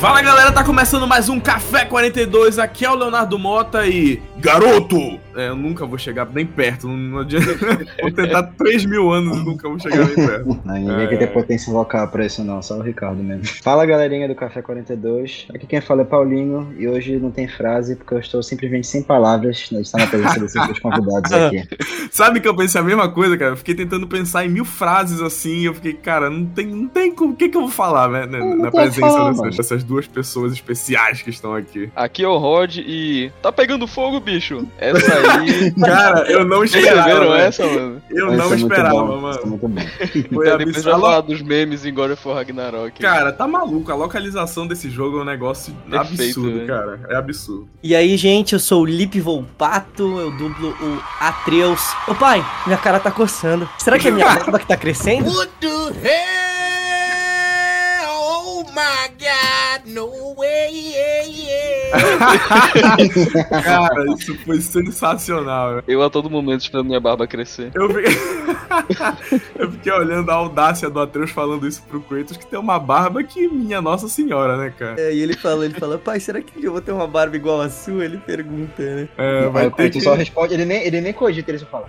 Fala galera, tá começando mais um Café 42. Aqui é o Leonardo Mota e. Garoto! É, eu nunca vou chegar nem perto. Não, não adianta. vou tentar 3 mil anos e nunca vou chegar nem perto. Não, ninguém É. que tem potência vocal pra isso não, só o Ricardo mesmo. Fala galerinha do Café 42, aqui quem fala é Paulinho e hoje não tem frase porque eu estou simplesmente sem palavras de estar na presença desses dois convidados aqui. Sabe que eu pensei a mesma coisa, cara? Eu fiquei tentando pensar em mil frases assim. E eu fiquei, cara, não tem, não tem como. O que, que eu vou falar, né? Na, Não na presença falar, dessas, dessas duas pessoas especiais que estão aqui. Aqui é o Rod e. Tá pegando fogo, bicho? Essa aí. Cara, eu não Vocês esperava. viram velho. essa, mano? Eu Isso não é muito esperava, bom, isso é mano. muito bom. Foi Então, depois falar dos memes em God of War Ragnarok. Cara, tá maluco. A localização desse jogo é um negócio Perfeito, absurdo, né? cara. É absurdo. E aí, gente, eu sou o Lip Volpato, eu dublo o Atreus. Ô pai, minha cara tá coçando. Será que é minha barba que tá crescendo? What the hell? My god, no way, yeah, yeah. Cara, isso foi sensacional. velho. Eu a todo momento esperando minha barba crescer. Eu fiquei... eu fiquei olhando a audácia do Atreus falando isso pro Kratos, que tem uma barba que minha Nossa Senhora, né, cara? É, e ele fala, ele fala, pai, será que eu vou ter uma barba igual a sua? Ele pergunta, né? É, Aí vai o ter que... só responde, ele nem, ele nem cogita, ele só fala.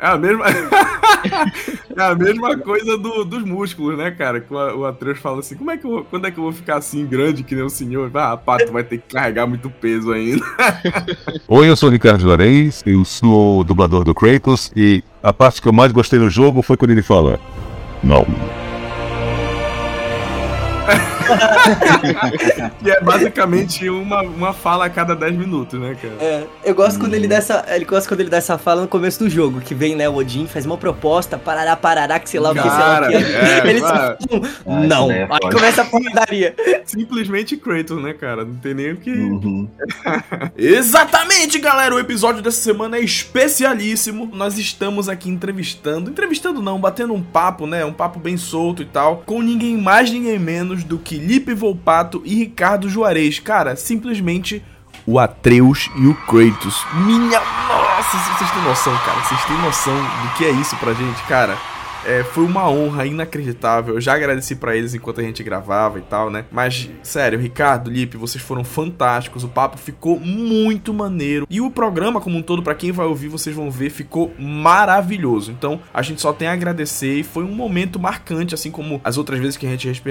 É a mesma... é a mesma coisa do- dos músculos, né, cara? Que o, o Atreus fala assim, como é que eu, quando é que eu vou ficar assim grande que nem o senhor? Ah, pá, tu vai ter que carregar muito peso ainda. Oi, eu sou o Ricardo Juarez, eu sou o dublador do Kratos e a parte que eu mais gostei no jogo foi quando ele fala: Não. Que é basicamente uma, uma fala a cada 10 minutos, né, cara? É, eu gosto quando ele dá essa. Ele gosta quando ele dá essa fala no começo do jogo, que vem, né, o Odin, faz uma proposta, parará, parará, que sei lá o que, sei lá o que. é, ele cara. só. um, Ah, não. daí é Aí começa a porradaria. Simplesmente Kratos, né, cara? Não tem nem o que. Uhum. Exatamente, galera! O episódio dessa semana é especialíssimo. Nós estamos aqui entrevistando. Entrevistando não, batendo um papo, né? Um papo bem solto e tal. Com ninguém mais, ninguém menos do que Lipe Volpato e Ricardo Juarez. Cara, simplesmente o Atreus e o Kratos. Minha nossa, vocês têm noção, cara. Vocês têm noção do que é isso pra gente, cara. É, foi uma honra inacreditável. Eu já agradeci pra eles enquanto a gente gravava e tal, né? Mas, sério, Ricardo, Lipe, vocês foram fantásticos. O papo ficou muito maneiro. E o programa, como um todo, pra quem vai ouvir, vocês vão ver, ficou maravilhoso. Então, a gente só tem a agradecer. E foi um momento marcante, assim como as outras vezes que a gente,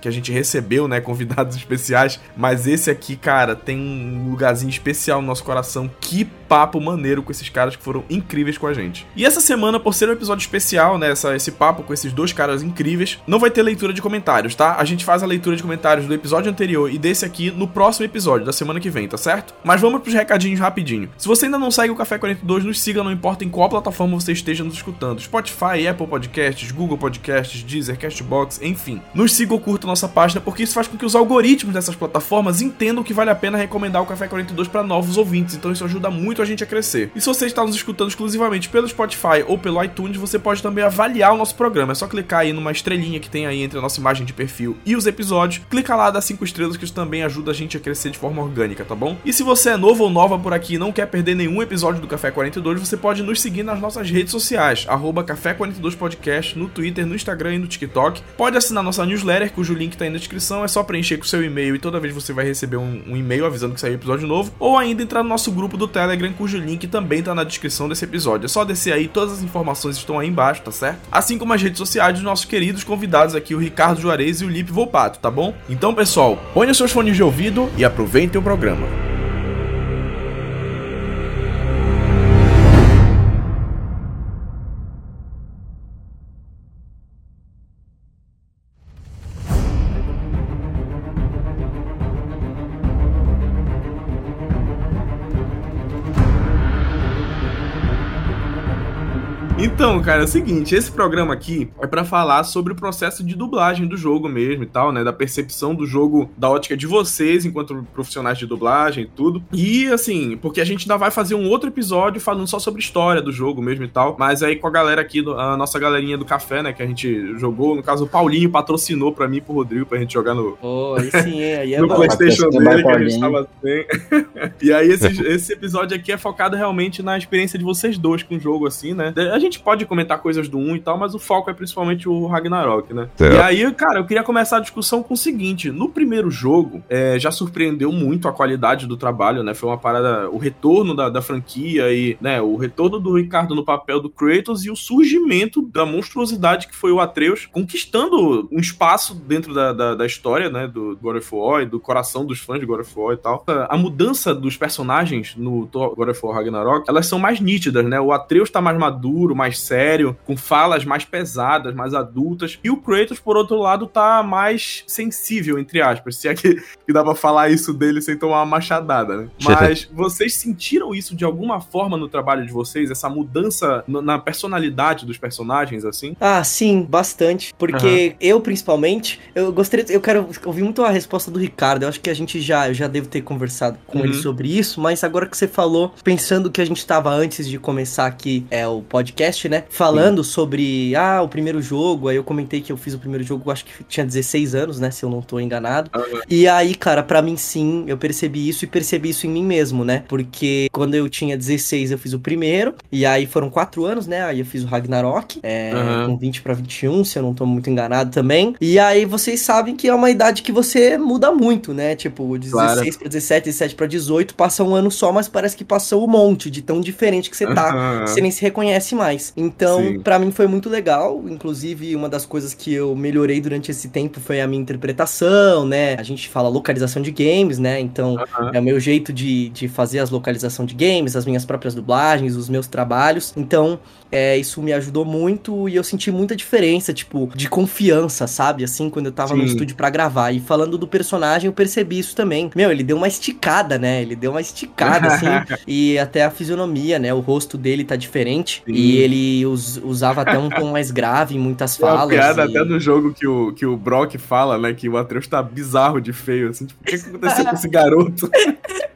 que a gente recebeu, né? Convidados especiais. Mas esse aqui, cara, tem um lugarzinho especial no nosso coração. Que papo maneiro com esses caras que foram incríveis com a gente. E essa semana, por ser um episódio especial, né? Essa, esse papo com esses dois caras incríveis, não vai ter leitura de comentários, tá? A gente faz a leitura de comentários do episódio anterior e desse aqui no próximo episódio, da semana que vem, tá certo? Mas vamos pros recadinhos rapidinho. Se você ainda não segue o Café 42, nos siga, não importa em qual plataforma você esteja nos escutando. Spotify, Apple Podcasts, Google Podcasts, Deezer, Castbox, enfim. Nos siga ou curta nossa página, porque isso faz com que os algoritmos dessas plataformas entendam que vale a pena recomendar o Café 42 para novos ouvintes, então isso ajuda muito a gente a crescer. E se você está nos escutando exclusivamente pelo Spotify ou pelo iTunes, você pode também avaliar o nosso programa. É só clicar aí numa estrelinha que tem aí entre a nossa imagem de perfil e os episódios. Clica lá, dá cinco estrelas, que isso também ajuda a gente a crescer de forma orgânica, tá bom? E se você é novo ou nova por aqui e não quer perder nenhum episódio do Café 42, você pode nos seguir nas nossas redes sociais, arroba Café 42 Podcast, no Twitter, no Instagram e no TikTok. Pode assinar nossa newsletter, cujo link tá aí na descrição, é só preencher com seu e-mail e toda vez você vai receber um, um e-mail avisando que saiu episódio novo, ou ainda entrar no nosso grupo do Telegram, cujo link também tá na descrição desse episódio. É só descer aí, todas as informações estão aí embaixo, tá certo? Assim como as redes sociais dos nossos queridos convidados aqui, o Ricardo Juarez e o Lipe Volpato, tá bom? Então, pessoal, ponham seus fones de ouvido e aproveitem o programa. Então, cara, é o seguinte, esse programa aqui é pra falar sobre o processo de dublagem do jogo mesmo e tal, né, da percepção do jogo da ótica de vocês enquanto profissionais de dublagem e tudo. E assim, porque a gente ainda vai fazer um outro episódio falando só sobre história do jogo mesmo e tal, mas aí com a galera aqui, do- a nossa galerinha do café, né, que a gente jogou, no caso o Paulinho patrocinou pra mim e pro Rodrigo pra gente jogar no, Pô, aí sim, hein, aí é no bom. PlayStation dele, que a gente tava sem. e aí, esse, esse episódio aqui é focado realmente na experiência de vocês dois com o jogo, assim, né? A gente pode comentar coisas do 1 e tal, mas o foco é principalmente o Ragnarok, né? Certo. E aí, cara, eu queria começar a discussão com o seguinte: no primeiro jogo, é, já surpreendeu muito a qualidade do trabalho, né? Foi uma parada, o retorno da, da franquia e, né, o retorno do Ricardo no papel do Kratos e o surgimento da monstruosidade que foi o Atreus, conquistando um espaço dentro da, da, da história, né, do God of War e do coração dos fãs de God of War e tal. A mudança dos personagens no God of War Ragnarok, elas são mais nítidas, né? O Atreus tá mais maduro, mais sério, com falas mais pesadas, mais adultas, e o Kratos, por outro lado, tá mais sensível, entre aspas, se é que, que dá pra falar isso dele sem tomar uma machadada, né? Mas vocês sentiram isso de alguma forma no trabalho de vocês? Essa mudança no- na personalidade dos personagens, assim? Ah, sim, bastante. Porque eu, principalmente, eu gostaria. Eu quero ouvir muito a resposta do Ricardo. Eu acho que a gente já, eu já devo ter conversado com Uhum. ele sobre isso, mas agora que você falou, pensando que a gente tava antes de começar aqui é o podcast, né? Falando sobre ah, o primeiro jogo. Aí eu comentei que eu fiz o primeiro jogo, acho que tinha 16 anos, né? Se eu não tô enganado. E aí, cara, pra mim sim, eu percebi isso e percebi isso em mim mesmo, né? Porque quando eu tinha 16, eu fiz o primeiro, e aí foram quatro anos, né? Aí eu fiz o Ragnarok, é, Aham. com 20 pra 21, se eu não tô muito enganado também. E aí vocês sabem que é uma idade que você muda muito, né? Tipo, de 16 Claro. pra 17, 17 pra 18, passa um ano só, mas parece que passou um monte de tão diferente que você tá. Aham. Você nem se reconhece mais. Então, pra mim foi muito legal. Inclusive, uma das coisas que eu melhorei durante esse tempo foi a minha interpretação, né? A gente fala localização de games, né? Então, é o meu jeito de, de fazer as localização de games, as minhas próprias dublagens, os meus trabalhos. Então, é, isso me ajudou muito e eu senti muita diferença, tipo, de confiança, sabe? Assim, quando eu tava no Sim. estúdio pra gravar. E falando do personagem, eu percebi isso também. Meu, ele deu uma esticada, né? Ele deu uma esticada, assim. e até a fisionomia, né? O rosto dele tá diferente. Sim. E ele us- usava até um tom mais grave em muitas Tem uma falas. piada e- até no jogo que o, que o Brock fala, né? Que o Atreus tá bizarro de feio, assim. Tipo, o que, que aconteceu com esse garoto?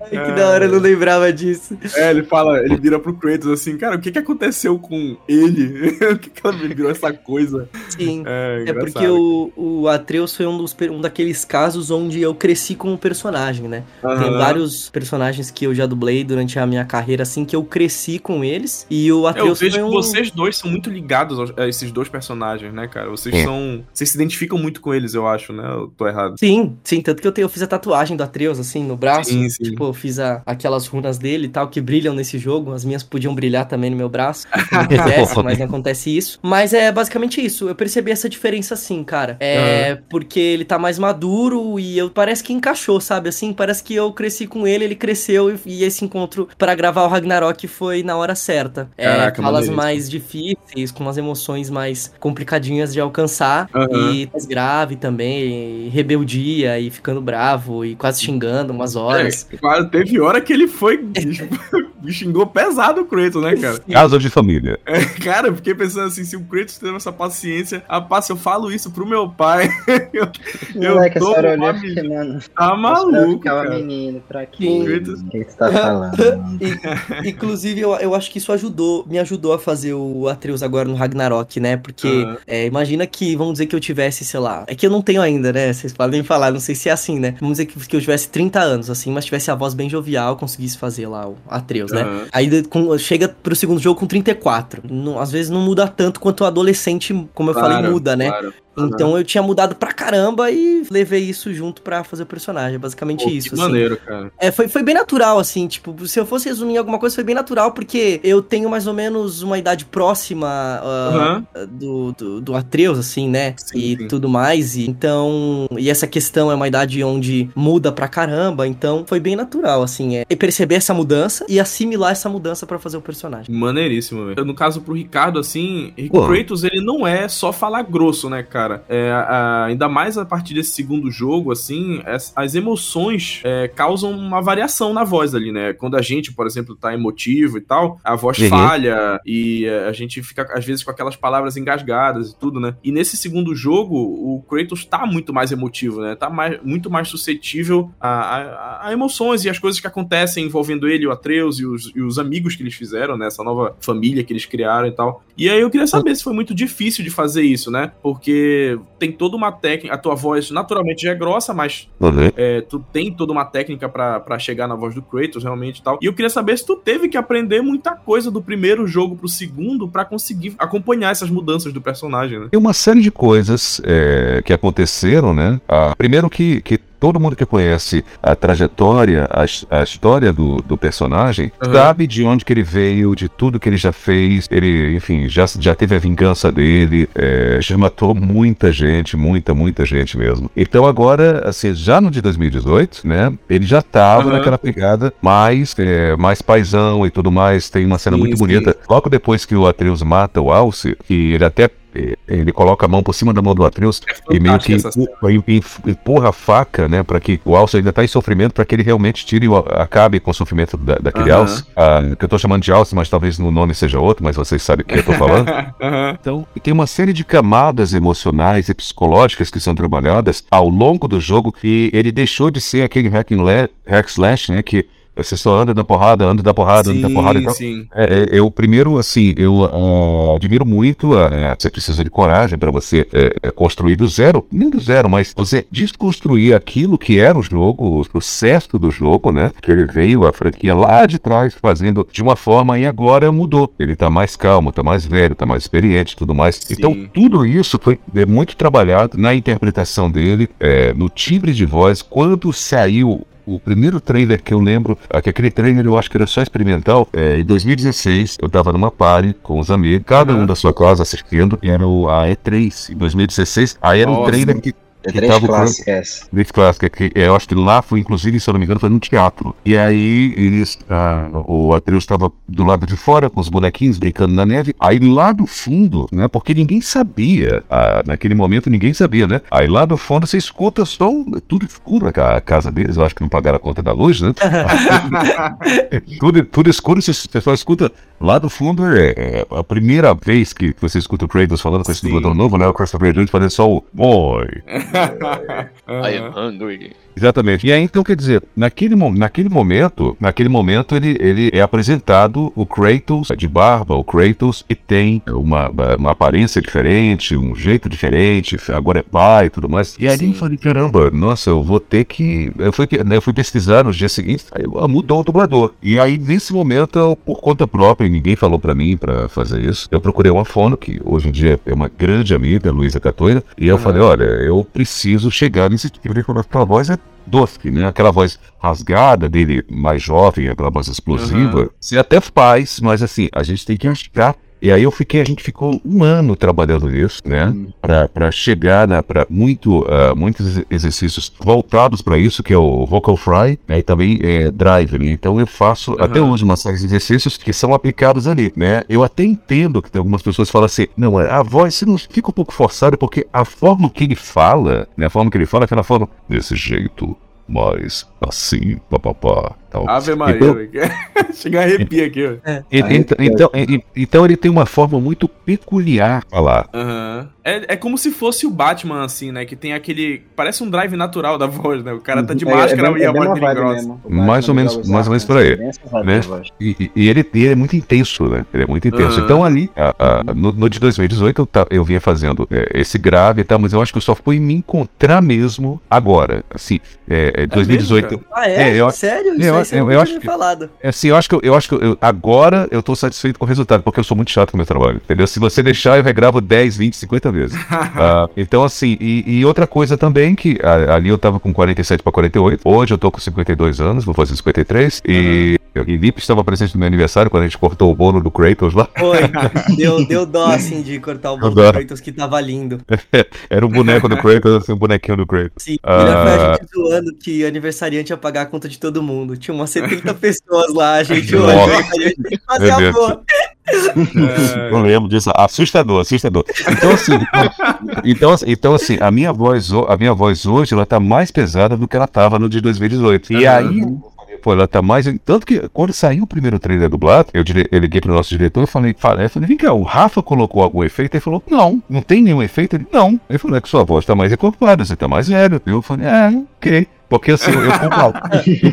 Ai, que da hora, eu não lembrava disso. É, ele fala, ele vira pro Kratos assim, cara, o que que aconteceu com ele? o que que ela virou essa coisa? Sim. É, É porque o, o Atreus foi um, dos, um daqueles casos onde eu cresci com o personagem, né? Tem vários personagens que eu já dublei durante a minha carreira, assim, que eu cresci com eles. E o Eu Atreus vejo foi que um... vocês dois são muito ligados a esses dois personagens, né, cara? Vocês É. são. Vocês se identificam muito com eles, eu acho, né? Eu tô errado. Sim, sim, tanto que eu, tenho, eu fiz a tatuagem do Atreus, assim, no braço. Sim, sim. Tipo, eu fiz a- aquelas runas dele e tal, que brilham nesse jogo. As minhas podiam brilhar também no meu braço, quisesse, mas não acontece isso. Mas é basicamente isso. Eu percebi essa diferença, sim, cara. É porque ele tá mais maduro e eu parece que encaixou, sabe? Assim, parece que eu cresci com ele, ele cresceu e, esse encontro pra gravar o Ragnarok foi na hora certa. É, Caraca, falas mais difíceis, com as emoções mais complicadinhas de alcançar Aham. e mais grave também, e rebeldia e ficando bravo e quase xingando umas horas. É, quase teve hora que ele foi. xingou pesado o Kratos, né, cara? Casa de família. Cara, eu fiquei pensando assim, se o Kratos teve essa paciência, rapaz, se eu falo isso pro meu pai, eu, eu Moleque, tô eu uma e fiquei, mano. Tá maluco, cara. menino, pra quê? O que tu tá falando? E- inclusive, eu, eu acho que isso ajudou, me ajudou a fazer o Atreus agora no Ragnarok, né? Porque Aham. é, imagina que, vamos dizer que eu tivesse, sei lá, é que eu não tenho ainda, né? Vocês podem falar, não sei se é assim, né? Vamos dizer que, que eu tivesse 30 anos, assim, mas tivesse a voz bem jovial, conseguisse fazer lá o Atreus, né? Aham. Aí com- chega pro segundo jogo com 34. Não- às vezes não muda tanto quanto o adolescente, como eu falei, Claro, muda, né? claro. Então eu tinha mudado pra caramba e levei isso junto pra fazer o personagem. É basicamente Pô, isso. que assim. maneiro, cara. É, foi, foi bem natural, assim, tipo, se eu fosse resumir alguma coisa, foi bem natural, porque eu tenho mais ou menos uma idade próxima ah, Aham. do, do, do Atreus, assim, né? Sim, e sim. tudo mais. E, então, e essa questão é uma idade onde muda pra caramba, então foi bem natural, assim, é e perceber essa mudança e assimilar essa mudança pra fazer o personagem. Maneiríssimo, velho. No caso, pro Ricardo, assim, Pô. Kratos, ele não é só falar grosso, né, cara? É, a- ainda mais a partir desse segundo jogo, assim, as, as emoções é, causam uma variação na voz ali, né? Quando a gente, por exemplo, tá emotivo e tal, a voz Uhum. falha e é, a gente fica, às vezes, com aquelas palavras engasgadas e tudo, né? E nesse segundo jogo, o Kratos tá muito mais emotivo, né? Tá mais, muito mais suscetível a, a- a emoções e as coisas que acontecem envolvendo ele, o Atreus e, os, e os amigos que eles fizeram, né? Essa nova família que eles criaram e tal. E aí eu queria saber se foi muito difícil de fazer isso, né? Porque tem toda uma técnica. A tua voz naturalmente já é grossa, mas Uhum. é, tu tem toda uma técnica pra pra chegar na voz do Kratos, realmente e tal. E eu queria saber se tu teve que aprender muita coisa do primeiro jogo pro segundo pra conseguir acompanhar essas mudanças do personagem, né? Tem uma série de coisas é, que aconteceram, né? Ah, primeiro que, que todo mundo que conhece a trajetória, a, a história do, do personagem, Uhum. sabe de onde que ele veio, de tudo que ele já fez. Ele, enfim, já, já teve a vingança dele, é, já matou muita gente, muita, muita gente mesmo. Então agora, assim, já no de 2018, né? Ele já tava Uhum. naquela pegada mais, é, mais paisão e tudo mais. Tem uma cena Sim, muito sim. bonita. Logo depois que o Atreus mata o Alce, que ele até ele coloca a mão por cima da mão do Atreus e meio que empurra a faca, né, para que o Alce ainda tá em sofrimento, para que ele realmente tire o, acabe com o sofrimento da, daquele Aham. Alce, ah, que eu tô chamando de Alce, mas talvez no nome seja outro, mas vocês sabem o que eu tô falando. Aham. Então, tem uma série de camadas emocionais e psicológicas que são trabalhadas ao longo do jogo e ele deixou de ser aquele hack and hack slash, né, que você só anda da porrada, anda da porrada, anda da porrada e tal. sim. É, é, eu primeiro, assim, eu ah, admiro muito, é, você precisa de coragem para você é, construir do zero, nem do zero, mas você desconstruir aquilo que era o jogo, o sucesso do jogo, né? Que ele veio, a franquia lá de trás, fazendo de uma forma e agora mudou. Ele tá mais calmo, tá mais velho, tá mais experiente e tudo mais. Sim. Então, tudo isso foi muito trabalhado na interpretação dele, é, no timbre de voz, quando saiu o primeiro trailer que eu lembro, ah, que aquele trailer eu acho que era só experimental, é, em 2016, eu tava numa party com os amigos, cada um da sua casa assistindo, e era o, a E3, em 2016, aí era um Nossa. trailer que Que três tava o clássicas que é, eu acho que lá foi, inclusive, se eu não me engano, foi num teatro. E aí eles, ah, o Atreus estava do lado de fora com os bonequinhos brincando na neve. Aí lá do fundo, né? Porque ninguém sabia, ah, naquele momento ninguém sabia, né? Aí lá do fundo você escuta só um- tudo escuro a ca- a casa deles. Eu acho que não pagaram a conta da luz, né? tudo, tudo escuro, você só escuta lá do fundo. É, é a primeira vez que você escuta o Kratos falando com esse dublador novo, né? O Christopher Jones fazendo só o boy. I am hungry. Exatamente. E aí, então, quer dizer, naquele, mo- naquele momento, naquele momento ele, ele é apresentado o Kratos de barba, o Kratos que tem uma, uma aparência diferente, um jeito diferente, agora é pai e tudo mais. E aí Sim. eu falei, caramba, nossa, eu vou ter que... Eu fui, né, eu fui pesquisar seguintes, aí ah, mudou o dublador. E aí, nesse momento, eu, por conta própria, ninguém falou pra mim pra fazer isso, eu procurei uma fono, que hoje em dia é uma grande amiga, Luísa Catoira, e eu Aham. falei, olha, eu preciso chegar nesse tipo de quando a voz é doce, né? Aquela voz rasgada dele, mais jovem, aquela voz explosiva. Você até faz, mas assim, a gente tem que achar. E aí eu fiquei, a gente ficou um ano trabalhando nisso, né? Hum. Pra, pra chegar na, pra muito, ah, muitos ex- exercícios voltados pra isso, que é o vocal fry, né? E também é drive, né? Então eu faço até Aham. hoje uma série de exercícios que são aplicados ali, né? Eu até entendo que tem algumas pessoas que falam assim, não, a voz você não fica um pouco forçada, porque a forma que ele fala, né? A forma que ele fala é aquela forma desse jeito, mas assim, papapá, tal. Ave Maria, Então- velho. Chega a arrepia aqui, ó. Ent- então, e- então ele tem uma forma muito peculiar de falar. Aham. É, é como se fosse o Batman, assim, né? Que tem aquele. Parece um drive natural da voz, né? O cara tá de É- máscara é bem- e a é voz dele grossa. Mais ou menos- mais ou menos por aí, né? E, e- ele, e ele é muito intenso, né? Ele é muito intenso. Aham. Então ali, a- a- no, no de 2018, eu, ta- eu vinha fazendo é, esse grave e tal, mas eu acho que eu só fui me encontrar mesmo agora. Assim, é, é, 2018. mesmo, Ah, é? É, eu- Sério? Eu- eu- eu acho que- assim, eu acho que, eu, eu acho que eu- agora eu tô satisfeito com o resultado, porque eu sou muito chato com o meu trabalho, entendeu? Se você deixar, eu regravo 10, 20, 50 vezes. Ah, então, assim, e, e outra coisa também, que a- ali eu tava com 47 para 48, hoje eu tô com 52 anos, vou fazer 53, e, e Lipe estava presente no meu aniversário, quando a gente cortou o bolo do Kratos lá. Foi. deu, deu dó, assim, de cortar o bolo do Kratos que tava lindo. Era um boneco do Kratos, assim, um bonequinho do Kratos. Sim. Ah. Na foi a gente zoando que aniversariante ia pagar a conta de todo mundo. Tinha umas 70 pessoas lá, a gente, o aniversariante tem que fazer a boa. Eu lembro disso, assustador, assustador. Então assim, então, assim- então assim, a minha voz, a minha voz hoje ela tá mais pesada do que ela tava no de 2018. E Aham. aí, pô, ela tá mais, tanto que quando saiu o primeiro trailer dublado, eu, dire- eu liguei pro nosso diretor e falei, falei, falei, vem cá, o Rafa colocou algum efeito? Ele falou, não, não tem nenhum efeito. Ele, não. Ele falou, é que sua voz tá mais encorpada, você tá mais velho. Eu falei, é, ok. Porque assim, eu,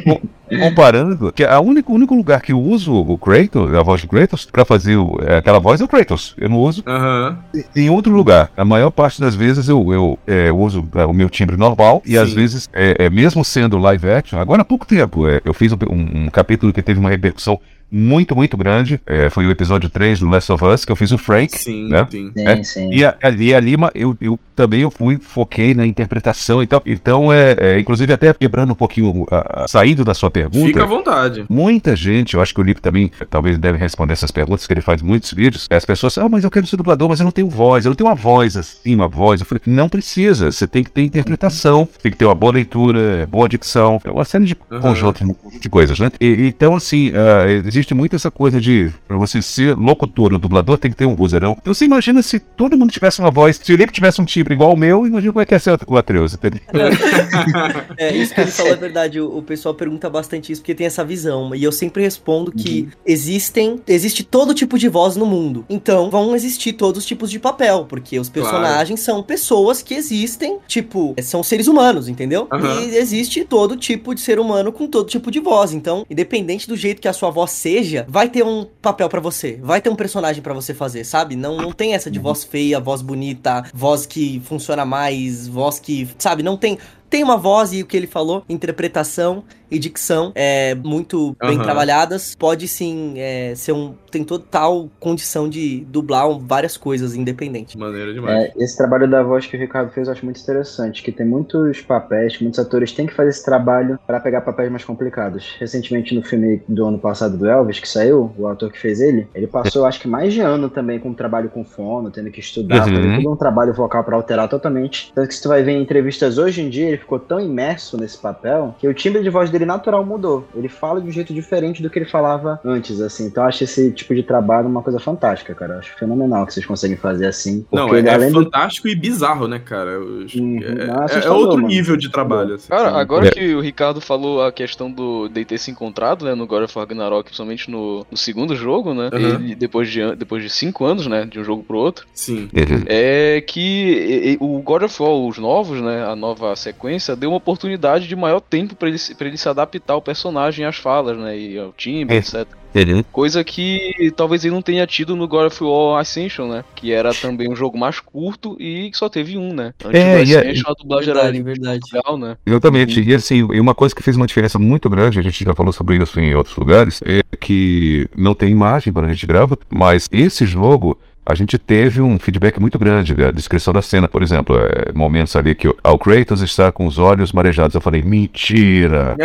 com- comparando, que a única, o único lugar que eu uso o Kratos, a voz do Kratos, pra fazer o- é, aquela voz é o Kratos. Eu não uso Aham. em outro lugar. A maior parte das vezes eu, eu é, uso é, o meu timbre normal e às Sim. vezes, é, é, mesmo sendo live action, agora há pouco tempo, é, eu fiz um, um- um capítulo que teve uma repercussão muito, muito grande. é, foi o episódio 3 do Last of Us, que eu fiz o Frank. Sim, né? sim. Sim, É, sim. E a- ali, ali ma- eu, eu também eu fui, foquei na interpretação e tal. Então, é, é, inclusive, até quebrando um pouquinho, a, a- saindo da sua pergunta. Fica à vontade. Muita gente, eu acho que o Lipe também talvez deve responder essas perguntas, que ele faz muitos vídeos. As pessoas, ah, mas eu quero ser dublador, mas eu não tenho voz, eu não tenho uma voz assim, uma voz. Eu falei, não precisa, você tem que ter interpretação, tem que ter uma boa leitura, boa dicção, é uma série de Uhum. conjuntos de coisas, né? E- então, assim, ah, existe muito essa coisa de, pra você ser locutor ou dublador, tem que ter um vozeirão. Então, você imagina se todo mundo tivesse uma voz, se o Lipe tivesse um timbre igual ao meu, imagina como é que ia ser o Atreus, entendeu? É, isso que ele falou é verdade. O, o pessoal pergunta bastante isso porque tem essa visão. E eu sempre respondo que existem. Existe todo tipo de voz no mundo. Então, vão existir todos os tipos de papel. Porque os personagens são pessoas que existem, tipo, são seres humanos, entendeu? Aham. E existe todo tipo de ser humano com todo tipo de voz. Então, independente do jeito que a sua voz seja, vai ter um papel pra você. Vai ter um personagem pra você fazer, sabe? Não, não tem essa de voz feia, voz bonita, voz que funciona mais, voz que. Sabe? Não tem. Tem uma voz e o que ele falou, interpretação e dicção é muito bem Aham. trabalhadas. Pode sim é, ser um. Tem total condição de dublar um- várias coisas independente. Maneiro demais. É, esse trabalho da voz que o Ricardo fez eu acho muito interessante, que tem muitos papéis, muitos atores têm que fazer esse trabalho para pegar papéis mais complicados. Recentemente no filme do ano passado do Elvis, que saiu, o ator que fez ele, ele passou acho que mais de ano também com trabalho com fono, tendo que estudar, Uhum. fazer todo um trabalho vocal para alterar totalmente. Tanto que se tu vai ver em entrevistas hoje em dia, ele ficou tão imerso nesse papel que o timbre de voz dele natural mudou. Ele fala de um jeito diferente do que ele falava antes, assim. Então eu acho esse tipo de trabalho uma coisa fantástica, cara. Eu acho fenomenal que vocês conseguem fazer assim. Não, é, é além do fantástico e bizarro, né, cara? Uhum. é, é outro mano. nível de trabalho. assim. Cara, agora É. que o Ricardo falou a questão do de ter se encontrado, né, no God of War Ragnarok, principalmente no, no segundo jogo, né, Uhum. ele, depois, de, depois de cinco anos, né, de um jogo pro outro, Sim. é que e- e- o God of War, os novos, né, a nova sequência, deu uma oportunidade de maior tempo pra ele, pra ele se adaptar ao personagem, às falas, né, e ao timbre, É. etc. Entendeu? Coisa que talvez ele não tenha tido no God of War Ascension, né, que era também um jogo mais curto e que só teve um, né. Antes É, do e a- Ascension, a dublagem era Verdade, verdade. legal, né. Exatamente. E assim, e uma coisa que fez uma diferença muito grande, a gente já falou sobre isso em outros lugares, é que não tem imagem quando a gente grava, mas esse jogo. A gente teve um feedback muito grande da descrição da cena, por exemplo, é, momentos ali que o o Kratos está com os olhos marejados. Eu falei, mentira!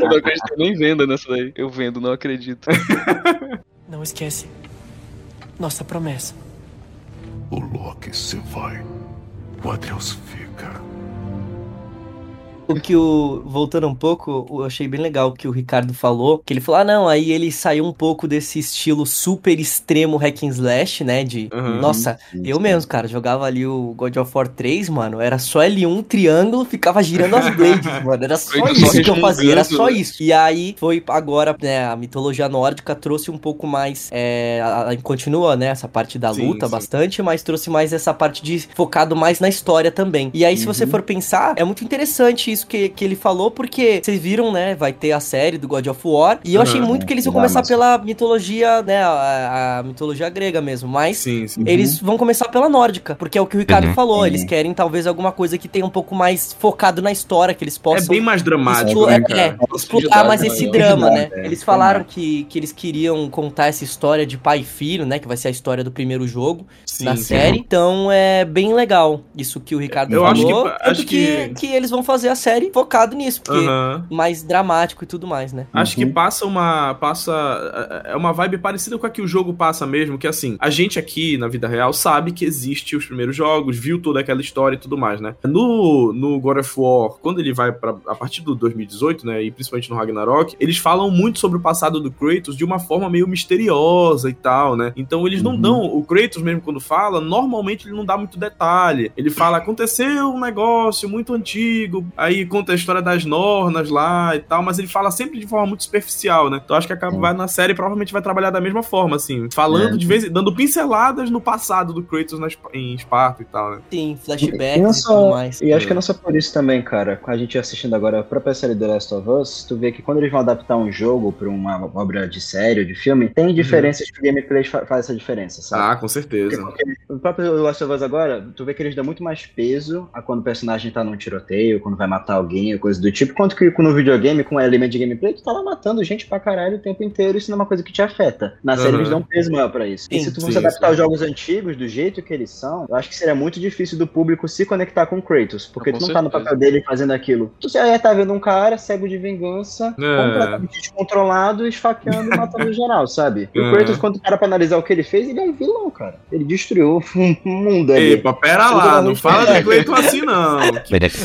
Eu não acredito nem vendo nessa daí. Eu vendo, não acredito. Não esquece. Nossa promessa. O Loki se vai. O Atreus fica. O que o. Voltando um pouco, eu achei bem legal o que o Ricardo falou. Que ele falou: ah, não, aí ele saiu um pouco desse estilo super extremo hack and slash, né? De. Uhum. Nossa, eu mesmo, cara, jogava ali o God of War 3, mano. Era só L1, triângulo, ficava girando as blades, mano. Era só Foi isso que eu fazia, era só isso. E aí foi agora, né? A mitologia nórdica trouxe um pouco mais. É, a- a- continua, né? Essa parte da Sim, luta bastante, mas trouxe mais essa parte de focado mais na história também. E aí, se você for pensar, é muito interessante isso que, que ele falou, porque vocês viram, né? Vai ter a série do God of War. E eu achei Uhum. muito que eles iam começar pela mitologia, né? A, a mitologia grega mesmo. Mas Sim, sim. eles vão começar pela nórdica, porque é o que o Ricardo Uhum. falou. Uhum. Eles querem talvez alguma coisa que tenha um pouco mais focado na história, que eles É possam. bem mais dramático, né, é, é, explorar mais esse né? drama, né? É, Eles falaram que, que eles queriam contar essa história de pai e filho, né? Que vai ser a história do primeiro jogo Sim, da sim. série. Então é bem legal isso que o Ricardo Eu falou. acho que- tanto acho que, que- que eles vão fazer a série focado nisso, porque Aham. mais dramático e tudo mais, né? Acho que Uhum. passa uma. passa É uma vibe parecida com a que o jogo passa mesmo, que assim, a gente aqui na vida real sabe que existe os primeiros jogos, viu toda aquela história e tudo mais, né? No, no God of War, quando ele vai para a partir do 2018, né, e principalmente no Ragnarok, eles falam muito sobre o passado do Kratos de uma forma meio misteriosa e tal, né? Então eles não Uhum. dão, o Kratos mesmo quando fala, normalmente ele não dá muito detalhe. Ele fala, aconteceu um negócio muito antigo, aí aí conta a história das Nornas lá e tal, mas ele fala sempre de forma muito superficial, né? Então acho que acaba vai na série provavelmente vai trabalhar da mesma forma, assim, falando É. de vez, em- dando pinceladas no passado do Kratos na em Esparta e tal, né? Sim, E flashbacks não e, tudo só, mais. e acho que não só por isso também, cara. Com a gente assistindo agora a própria série The Last of Us, tu vê que quando eles vão adaptar um jogo pra uma obra de série ou de filme, tem diferenças que o gameplay fa- faz essa diferença, sabe? Ah, com certeza. Porque o próprio The Last of Us agora, tu vê que eles dão muito mais peso a quando o personagem tá num tiroteio, quando vai matar alguém, ou coisa do tipo, quanto que no videogame, com um elemento de gameplay, tu tá lá matando gente pra caralho o tempo inteiro, isso não é uma coisa que te afeta. Na série eles dão um peso maior pra isso. e Sim, se tu sim, fosse adaptar sim. os jogos antigos do jeito que eles são, eu acho que seria muito difícil do público se conectar com o Kratos, porque Com tu não tá no certeza. papel dele fazendo aquilo. Tu só ia tá vendo um cara cego de vingança, É. completamente descontrolado, esfaqueando e matando geral, sabe? E o. Kratos, quando tu para pra analisar o que ele fez, ele é um vilão, cara. Ele destruiu o mundo ali. Epa, pera lá, não fala de Cleiton assim não.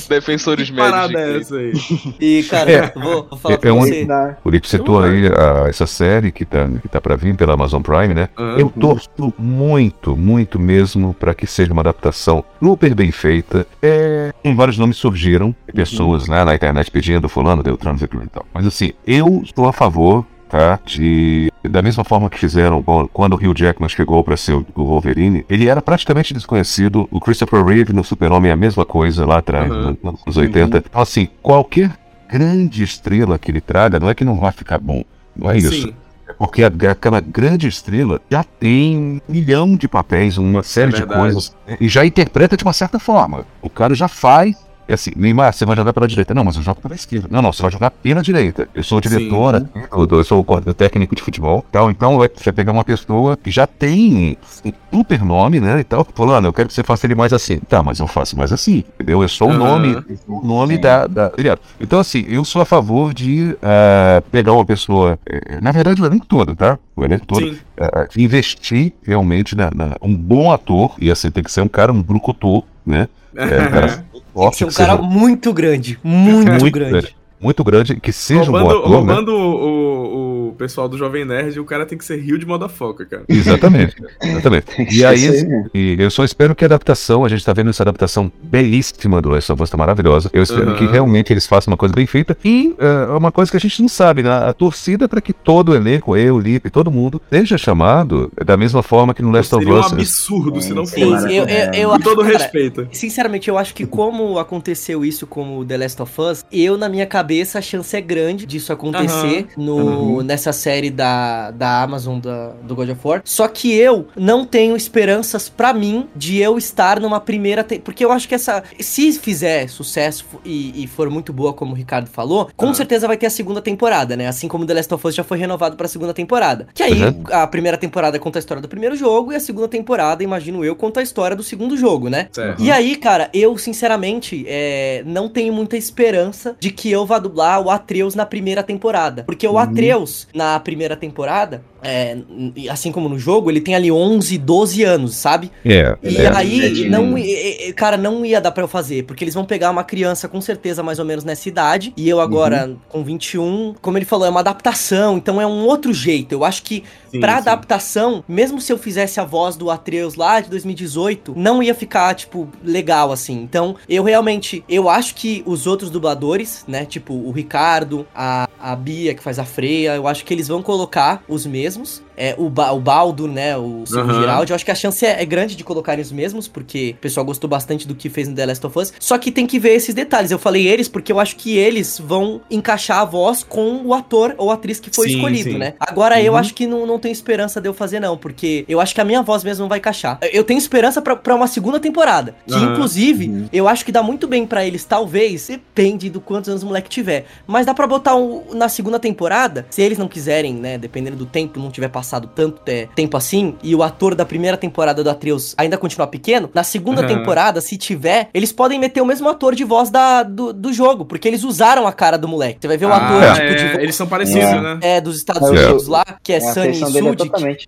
Defensores. Parada é essa aí? E, cara, É. vou, vou falar É- pra é um- você. O Lipe citou aí ah, essa série que tá, que tá pra vir pela Amazon Prime, né? Ah, Eu torço muito, muito mesmo para que seja uma adaptação super bem feita. É, vários nomes surgiram, pessoas né, na internet pedindo fulano, Deltrano, Ciclano e tal. Mas assim, eu estou a favor, tá? De. Da mesma forma que fizeram quando- o Hugh Jackman chegou para ser o Wolverine, ele era praticamente desconhecido. O Christopher Reeve no Super-Homem é a mesma coisa lá atrás, no- nos 80. Então, assim, qualquer grande estrela que ele traga, não é que não vai ficar bom. Não é isso. É Porque aquela grande estrela já tem um milhão de papéis, uma série É de coisas, e já interpreta de uma certa forma. O cara já faz. É assim, Neymar, você vai jogar pela direita. Não, mas eu jogo pela esquerda. Não, não, você vai jogar pela direita. Eu sou o diretor, Sim. eu, sou o técnico de futebol. Tal. Então vai- você vai pegar uma pessoa que já tem um super nome, né? E tal, falando, eu quero que você faça ele mais assim. Tá, mas eu faço mais assim. Entendeu? Eu sou o nome, sou o nome da, da. Então, assim, eu sou a favor de ah, pegar uma pessoa. eh, Na verdade, o elenco todo, tá? O elenco todo. ah, investir realmente na, na- um bom ator. E assim, tem que ser um cara, um brucutu, né? É, um cara forte, Você é um que cara seja muito grande. Muito, Muito grande. grande. Muito grande, que seja um bom roubando ator, né? roubando o, o, o pessoal do Jovem Nerd, o cara tem que ser rio de modafoca, cara. Exatamente, exatamente. E aí, mesmo. e eu só espero que a adaptação, a gente tá vendo essa adaptação belíssima do Last of Us, tá maravilhosa. Eu espero Aham. que realmente eles façam uma coisa bem feita. E é uma coisa que a gente não sabe, né? A torcida para que todo o elenco, eu, o Lipe, todo mundo, seja chamado da mesma forma que no Last of Seria um Us. absurdo se não Sim, fosse. Sim, eu, eu, eu Com acho, todo cara, respeito. Sinceramente, eu acho que como aconteceu isso com o The Last of Us, eu, na minha cabeça, a chance é grande disso acontecer no, nessa série da, da Amazon da, do God of War. Só que eu não tenho esperanças pra mim de eu estar numa primeira. te- Porque eu acho que essa. Se fizer sucesso e, e for muito boa, como o Ricardo falou, com Ah. certeza vai ter a segunda temporada, né? Assim como The Last of Us já foi renovado pra segunda temporada. Que aí Uhum. a primeira temporada conta a história do primeiro jogo e a segunda temporada, imagino eu, conta a história do segundo jogo, né? E aí, cara, eu sinceramente é, não tenho muita esperança de que eu vá dublar o Atreus na primeira temporada. Porque o Atreus, na primeira temporada, é, assim como no jogo, ele tem ali 11, 12 anos, sabe? É, E É, aí, verdinho. não, cara, não ia dar pra eu fazer, porque eles vão pegar uma criança com certeza mais ou menos nessa idade, e eu agora com 21, como ele falou, é uma adaptação, então é um outro jeito. Eu acho que Sim, pra sim. adaptação, mesmo se eu fizesse a voz do Atreus lá de 2018, não ia ficar, tipo, legal assim. Então, eu realmente, eu acho que os outros dubladores, né, tipo o Ricardo, a, a Bia que faz a Freia, eu acho que eles vão colocar os mesmos mesmos. É, o, ba o Baldo, né, o Silvio. Giraldi, eu acho que a chance é, é grande de colocarem os mesmos, porque o pessoal gostou bastante do que fez no The Last of Us. Só que tem que ver esses detalhes. Eu falei eles porque eu acho que eles vão encaixar a voz com o ator ou atriz que foi Sim, escolhido, sim. né? Agora eu Uhum. acho que não, não tenho esperança de eu fazer, não, porque eu acho que a minha voz mesmo não vai encaixar. Eu tenho esperança pra, pra uma segunda temporada. Que, Aham. inclusive, eu acho que dá muito bem pra eles, talvez, depende do quantos anos o moleque tiver. Mas dá pra botar um, na segunda temporada, se eles não quiserem, né? Dependendo do tempo, não tiver passado tanto é, tempo assim, e o ator da primeira temporada do Atreus ainda continuar pequeno, na segunda Aham. temporada, se tiver, eles podem meter o mesmo ator de voz da, do, do jogo, porque eles usaram a cara do moleque. Você vai ver o Ah, ator, é, tipo, de voz Eles são parecidos, É. né? é, dos Estados É. Unidos lá, que é, É, Sunny dele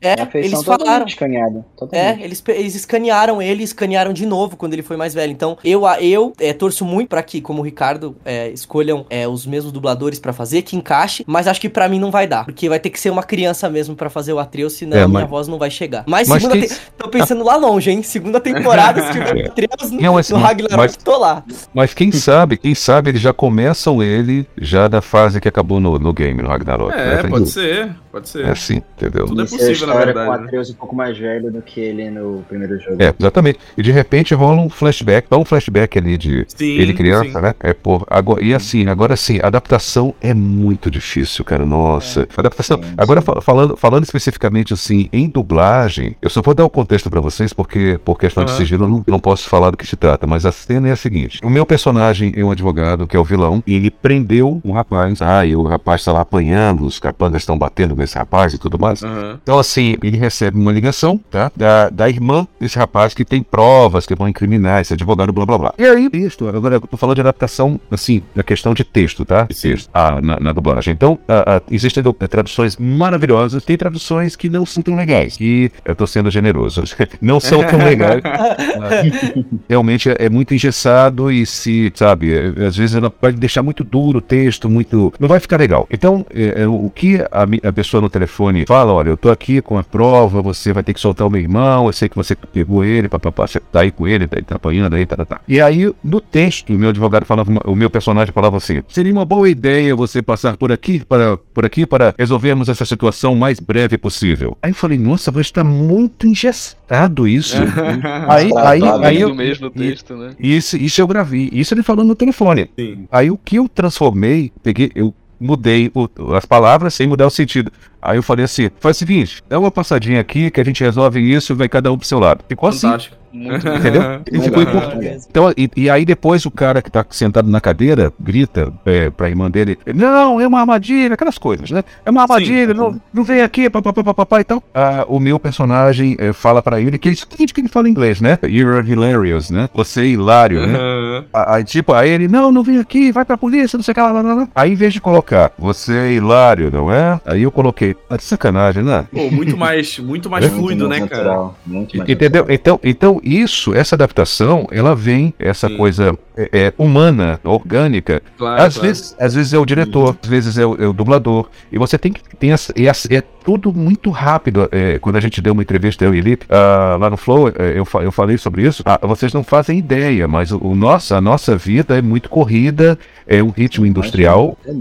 é. É, eles falaram. escaneada. É, eles, eles escanearam ele, escanearam de novo quando ele foi mais velho. Então, eu, a- eu é, torço muito pra que, como o Ricardo, é, escolham é, os mesmos dubladores pra fazer, que encaixe, mas acho que pra mim não vai dar, porque vai ter que ser uma criança mesmo pra fazer fazer o Atreus, senão É, a minha mas- voz não vai chegar. Mas, Mas segunda quem- te- tô pensando lá longe, hein? Segunda temporada, se tiver o Atreus no, Não, assim, no Ragnarok, mas- tô lá. Mas quem sabe, quem sabe eles já começam ele já da fase que acabou no, no game, no Ragnarok. É, né? Pode ser, pode ser. É assim, entendeu? Tudo é a possível, na verdade, com o né? Atreus um pouco mais velho do que ele no primeiro jogo. É, exatamente. E de repente rola um flashback, dá um flashback ali de Sim, ele criança, sim. né? É, pô, agora, e assim, agora sim, a adaptação é muito difícil, cara. Nossa. Adaptação. Sim, Agora falando, falando especificamente assim, em dublagem, eu só vou dar o contexto pra vocês, porque por questão de Aham. sigilo eu não, não posso falar do que se trata, mas a cena é a seguinte: o meu personagem é um advogado, que é o vilão, e ele prendeu um rapaz. Ah, e o rapaz tá lá apanhando, os capangas estão batendo nesse rapaz e tudo mais. Aham. Então, assim, ele recebe uma ligação, tá? Da, da irmã desse rapaz que tem provas que vão incriminar esse advogado, blá blá blá. E aí, texto, agora eu tô falando de adaptação, assim, da questão de texto, tá? De texto, ah, na, na dublagem. Então, ah, ah, existem do- traduções maravilhosas, tem traduções que não são tão legais. E eu tô sendo generoso. não são tão legais. Realmente é, é muito engessado e se, sabe, é, às vezes ela pode deixar muito duro o texto, muito. Não vai ficar legal. Então, é, é, o que a, a pessoa no telefone fala, olha, eu tô aqui com a prova, você vai ter que soltar o meu irmão, eu sei que você pegou ele, papapá, você tá aí com ele, tá, tá apanhando aí, tá, tá, tá. E aí, no texto, o meu advogado falava, o meu personagem falava assim: seria uma boa ideia você passar por aqui para, por aqui para resolvermos essa situação o mais breve possível. Aí eu falei, nossa, mas tá muito engessado isso. aí, aí, Travado, aí Aí eu, no mesmo e- texto, né? isso, isso eu gravei. Isso ele falando no telefone. Sim. Aí o que eu transformei, peguei, eu mudei o- as palavras sem mudar o sentido. Aí eu falei assim: faz o seguinte, dá uma passadinha aqui que a gente resolve isso e vai cada um pro seu lado. Ficou assim, Fantástico. Muito entendeu? Ele ficou em português. Então, e, e aí depois o cara que tá sentado na cadeira grita é, pra irmã dele: Não, é uma armadilha, aquelas coisas, né? É uma armadilha, não, não vem aqui, papapá, papapá e tal. Ah, o meu personagem é, fala pra ele que ele entende que ele fala inglês, né? You're hilarious, né? Você é hilário, né? Aham. Aí, tipo, aí ele, não, não vem aqui, vai pra polícia, não sei o que lá, lá, lá, lá. Aí, em vez de colocar, você é hilário, não é? Aí eu coloquei, ah, de sacanagem, né? Pô, muito mais, muito mais Muito fluido, né, cara? natural, Muito mais Entendeu? natural. Então, então, isso, essa adaptação, ela vem, essa Sim. coisa é, é, humana, orgânica. Claro, às, claro. vezes, às vezes é o diretor, às vezes é o, é o dublador. E você tem que. Tem essa, e essa- é tudo muito rápido. É, quando a gente deu uma entrevista, eu e ele, ah, lá no Flow, é, eu, eu falei sobre isso. Ah, vocês não fazem ideia, mas o, o nossa, a nossa vida é muito corrida, é um ritmo industrial. É.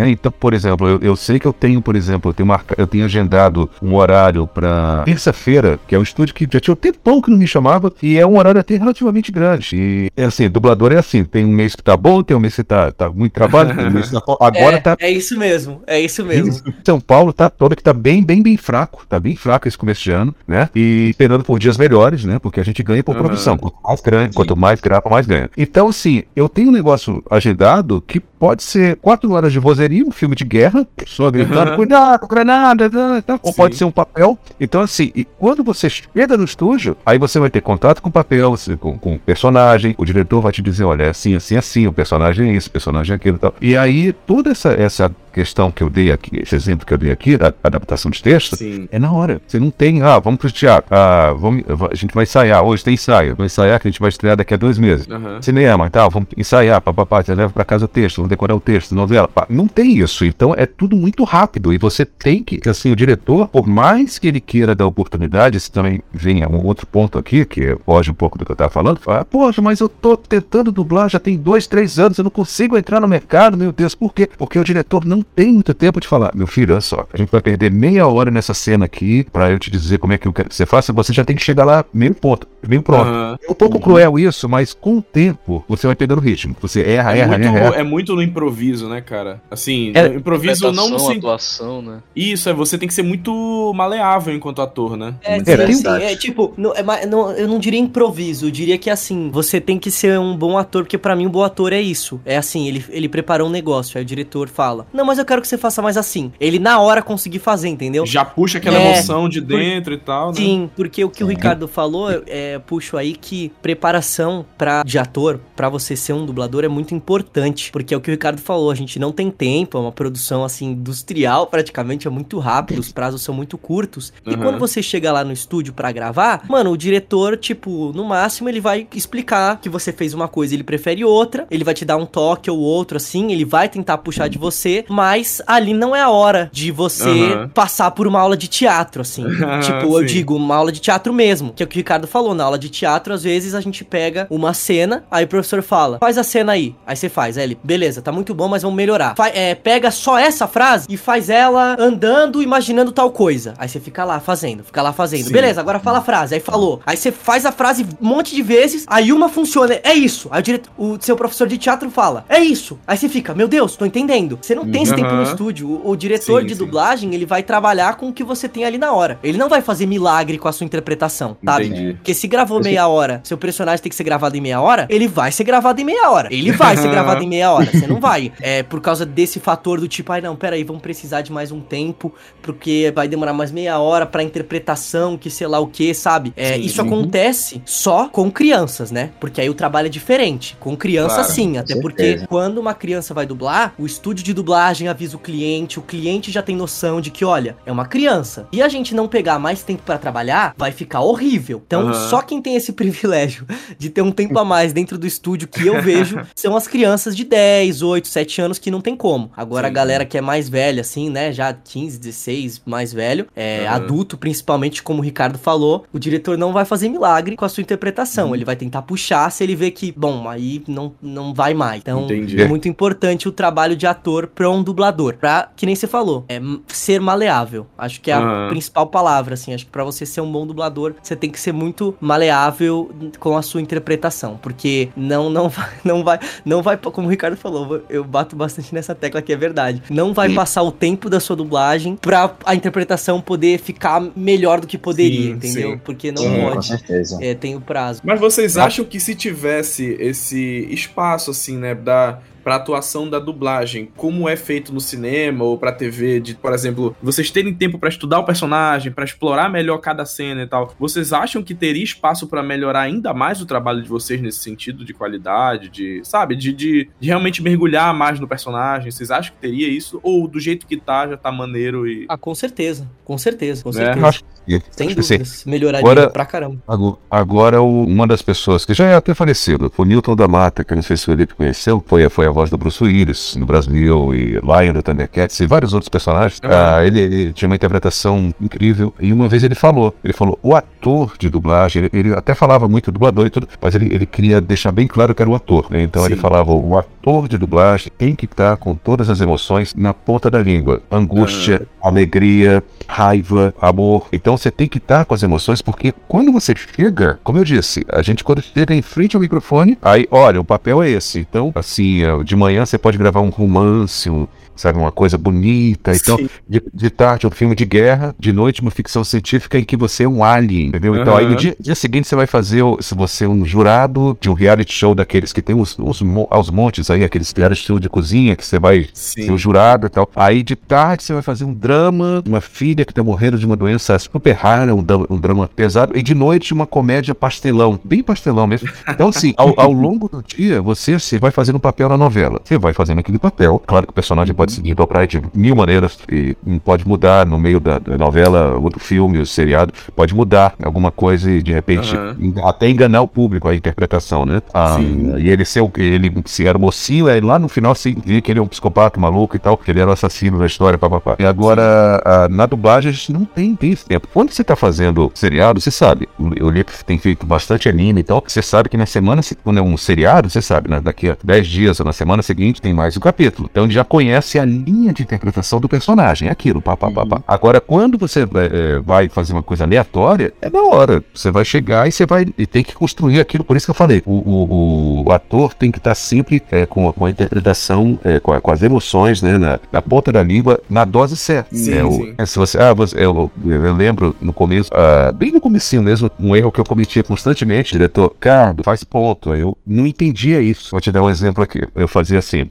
É, é, então, por exemplo, eu, eu sei que eu tenho, por exemplo, eu tenho, marca, eu tenho agendado um horário pra terça-feira, que é um estúdio que já tinha um tempão que não me chamava, e é um horário até relativamente grande. E é assim, dublador é assim, tem um mês que tá bom, tem um mês que tá, tá muito trabalho, tem um mês que tá, agora é, tá é isso mesmo, é isso mesmo. são Paulo tá todo que tá bem, bem, bem fraco. Tá bem fraco esse começo de ano, né? E esperando por dias melhores, né? Porque a gente ganha por Aham. produção. Quanto mais ganha, quanto mais grapa, mais ganha. Então, assim, eu tenho um negócio agendado que pode ser quatro horas de vozeria, um filme de guerra, só gritando, cuidado, granada, tá. ou Sim. pode ser um papel. Então, assim, e quando você chega no estúdio, aí você vai ter contato com o papel, com, com o personagem, o diretor vai te dizer, olha, é assim, assim, assim, o personagem é isso, o personagem é aquilo e tal. E aí, toda essa, essa questão que eu dei aqui, esse exemplo que eu dei aqui, da adaptação de texto, Sim. é na hora. Você não tem, ah, vamos pro teatro, ah, vamos, a gente vai ensaiar, hoje tem ensaio, vai ensaiar que a gente vai estrear daqui a dois meses. Aham. Cinema e tal, vamos ensaiar, papapá, você leva pra casa o texto, vamos decorar o texto, novela. pá. Não tem isso, então é tudo muito rápido e você tem que, que, assim, o diretor, por mais que ele queira dar oportunidade, isso também vem a um outro ponto aqui, que foge um pouco do que eu tava falando, fala, poxa, mas eu tô tentando dublar já tem dois, três anos, eu não consigo entrar no mercado, meu Deus, por quê? Porque o diretor não tem muito tempo de falar, meu filho, olha só, a gente vai perder meia hora nessa cena aqui pra eu te dizer como é que eu quero que você faça, você já tem que chegar lá meio ponto, meio pronto. Aham. É um pouco cruel isso, mas com o tempo você vai pegando ritmo. Você erra, É erra, muito, erra, é muito no improviso, né, cara? Assim, É, no improviso não no sentido. atuação, né? Isso, é você tem que ser muito maleável enquanto ator, né? É, sim, é tipo, não, é não- eu não diria improviso, eu diria que assim, você tem que ser um bom ator, porque pra mim um bom ator é isso. É assim, ele, ele preparou um negócio, aí o diretor fala, não, mas eu quero que você faça mais assim. Ele na hora conseguir fazer, entendeu? Já puxa aquela É. emoção de dentro e tal, né? Sim, porque o que o Ricardo falou, é, puxo aí que preparação pra, de ator, pra você ser um dublador, é muito importante. Porque é o que o Ricardo falou, a gente não tem tempo, é uma produção assim, industrial praticamente, é muito rápido, os prazos são muito curtos. E Uhum. quando você chega lá no estúdio pra gravar, mano, o diretor, tipo, no máximo ele vai explicar que você fez uma coisa e ele prefere outra, ele vai te dar um toque ou outro assim, ele vai tentar puxar de você, mas ali não é a hora de você Aham. passar por uma aula de teatro, assim. Ah, tipo, eu sim. digo, uma aula de teatro mesmo. Que é o que o Ricardo falou. Na aula de teatro, às vezes a gente pega uma cena, aí o professor fala, faz a cena aí. Aí você faz. Aí ele, beleza, tá muito bom, mas vamos melhorar. Fa- é, pega só essa frase e faz ela andando, imaginando tal coisa. Aí você fica lá fazendo, fica lá fazendo. Sim. Beleza, agora fala a frase. Aí falou. Aí você faz a frase um monte de vezes, aí uma funciona. É isso. Aí o, diretor, o seu professor de teatro fala, é isso. Aí você fica, meu Deus, tô entendendo. Você não tem esse tempo no Aham. estúdio. O, o diretor Sim, de sim. dublagem, ele vai trabalhar com o que você tem ali na hora. Ele não vai fazer milagre com a sua interpretação, sabe? Entendi. Porque se gravou meia hora, seu personagem tem que ser gravado em meia hora, ele vai ser gravado em meia hora. Ele vai ser gravado em meia hora. Você não vai. É por causa desse fator do tipo, ai não, peraí, vamos precisar de mais um tempo, porque vai demorar mais meia hora pra interpretação, que sei lá o que, sabe? É, Sim. isso acontece só com crianças, né? Porque aí o trabalho é diferente. Com criança, Claro, sim. Até porque quando uma criança vai dublar, o estúdio de dublagem avisa o cliente, o cliente já tem noção de que, olha, é uma criança. E a gente não pegar mais tempo pra trabalhar, vai ficar horrível. Então, Aham. só quem tem esse privilégio de ter um tempo a mais dentro do estúdio que eu vejo são as crianças de 10, 8, 7 anos que não tem como. Agora, Sim. a galera que é mais velha, assim, né, já 15, 16, mais velho, é, Aham. adulto, principalmente, como o Ricardo falou, o diretor não vai fazer milagre com a sua interpretação. Uhum. Ele vai tentar puxar se ele vê que, bom, aí não, não vai mais. Então, Entendi. é muito importante o trabalho de ator pra um dublador. Pra, que nem você falou, é ser maleável. Acho que é a Aham. principal palavra, assim. Acho que pra você ser um bom dublador, você tem que ser muito maleável com a sua interpretação. Porque não, não vai, não vai, não vai, como o Ricardo falou, eu bato bastante nessa tecla que é verdade. Não vai passar o tempo da sua dublagem pra a interpretação poder ficar melhor do que poderia, Sim, entendeu? sim. Porque não Sim, Com pode. certeza. É, tem o prazo. Mas vocês acham que se tivesse esse espaço, assim, né, da, pra atuação da dublagem, como é feito no cinema ou pra TV, de, por exemplo, vocês terem tempo pra estudar o personagem, pra explorar melhor cada cena e tal, vocês acham que teria espaço pra melhorar ainda mais o trabalho de vocês nesse sentido de qualidade, de, sabe, de, de, de realmente mergulhar mais no personagem? Vocês acham que teria isso? Ou do jeito que tá, já tá maneiro e. Ah, com certeza. Com certeza, com É, certeza. Acho que- Sem acho que sim. dúvidas. Melhoraria Agora- pra caramba. Ago- Agora, uma das pessoas que já é até falecido, foi o Newton da Mata, que eu não sei se o Felipe conheceu, foi, foi a voz do Bruce Willis no Brasil, e Lion do Thundercats e vários outros personagens. Uhum. Ah, ele, ele tinha uma interpretação incrível, e uma vez ele falou, ele falou, o ator de dublagem, ele, ele até falava muito dublador e tudo, mas ele, ele queria deixar bem claro que era o ator, né? Então ele Sim. falava, o ator de dublagem tem que estar com todas as emoções na ponta da língua. Angústia, alegria, raiva, amor. Então você tem que estar com as emoções, porque quando você chega, como eu disse, a gente quando chega em frente ao microfone, aí, olha, o papel é esse. Então, assim, de manhã você pode gravar um romance, um, sabe, uma coisa bonita. Então, de, de tarde um filme de guerra, de noite uma ficção científica em que você é um alien, entendeu? Então, aí no dia, dia seguinte você vai fazer, se você é um jurado de um reality show daqueles que tem uns mo- aos montes aí, aqueles reality show de cozinha que você vai Sim. ser o jurado e tal. Aí de tarde você vai fazer um drama, uma filha que tá morrendo de uma doença super rara, um, um drama pesado, e de noite uma comédia pastelão, bem pastelão mesmo. Então, assim, ao, ao longo do dia, você, você vai fazendo um papel na novela. Você vai fazendo aquele papel. Claro que o personagem pode seguir pra praia de mil maneiras e pode mudar no meio da, da novela ou do filme, o seriado. Pode mudar alguma coisa e de repente en- até enganar o público, a interpretação, né? Ah, e ele ser ele se era mocinho, aí lá no final se via que ele é um psicopata maluco e tal, que ele era o assassino da história, papapá. E agora, ah, na dublagem, a gente não tem, tem esse tempo. Quando você tá fazendo seriado, você sabe. O o Lip tem feito bastante anime e tal. Você sabe que na semana, se- quando é um seriado, você sabe, né? Daqui a 10 dias ou na semana seguinte tem mais um capítulo. Então ele já conhece a linha de interpretação do personagem, é aquilo, pá, pá, pá, pá. Agora, quando você é, é, vai fazer uma coisa aleatória, é na hora. Você vai chegar e você vai e tem que construir aquilo. Por isso que eu falei, o, o- o ator tem que estar sempre é, com, a- com a interpretação, é, com, a- com as emoções, né, na, na ponta da língua, na dose certa. Sim, é, o- sim. é, se você, ah, você, eu, eu lembro no começo, ah, bem no comecinho mesmo, um erro que eu cometia constantemente, diretor, Cardo, faz ponto. Eu não entendia isso. Vou te dar um exemplo aqui. Eu fazia assim.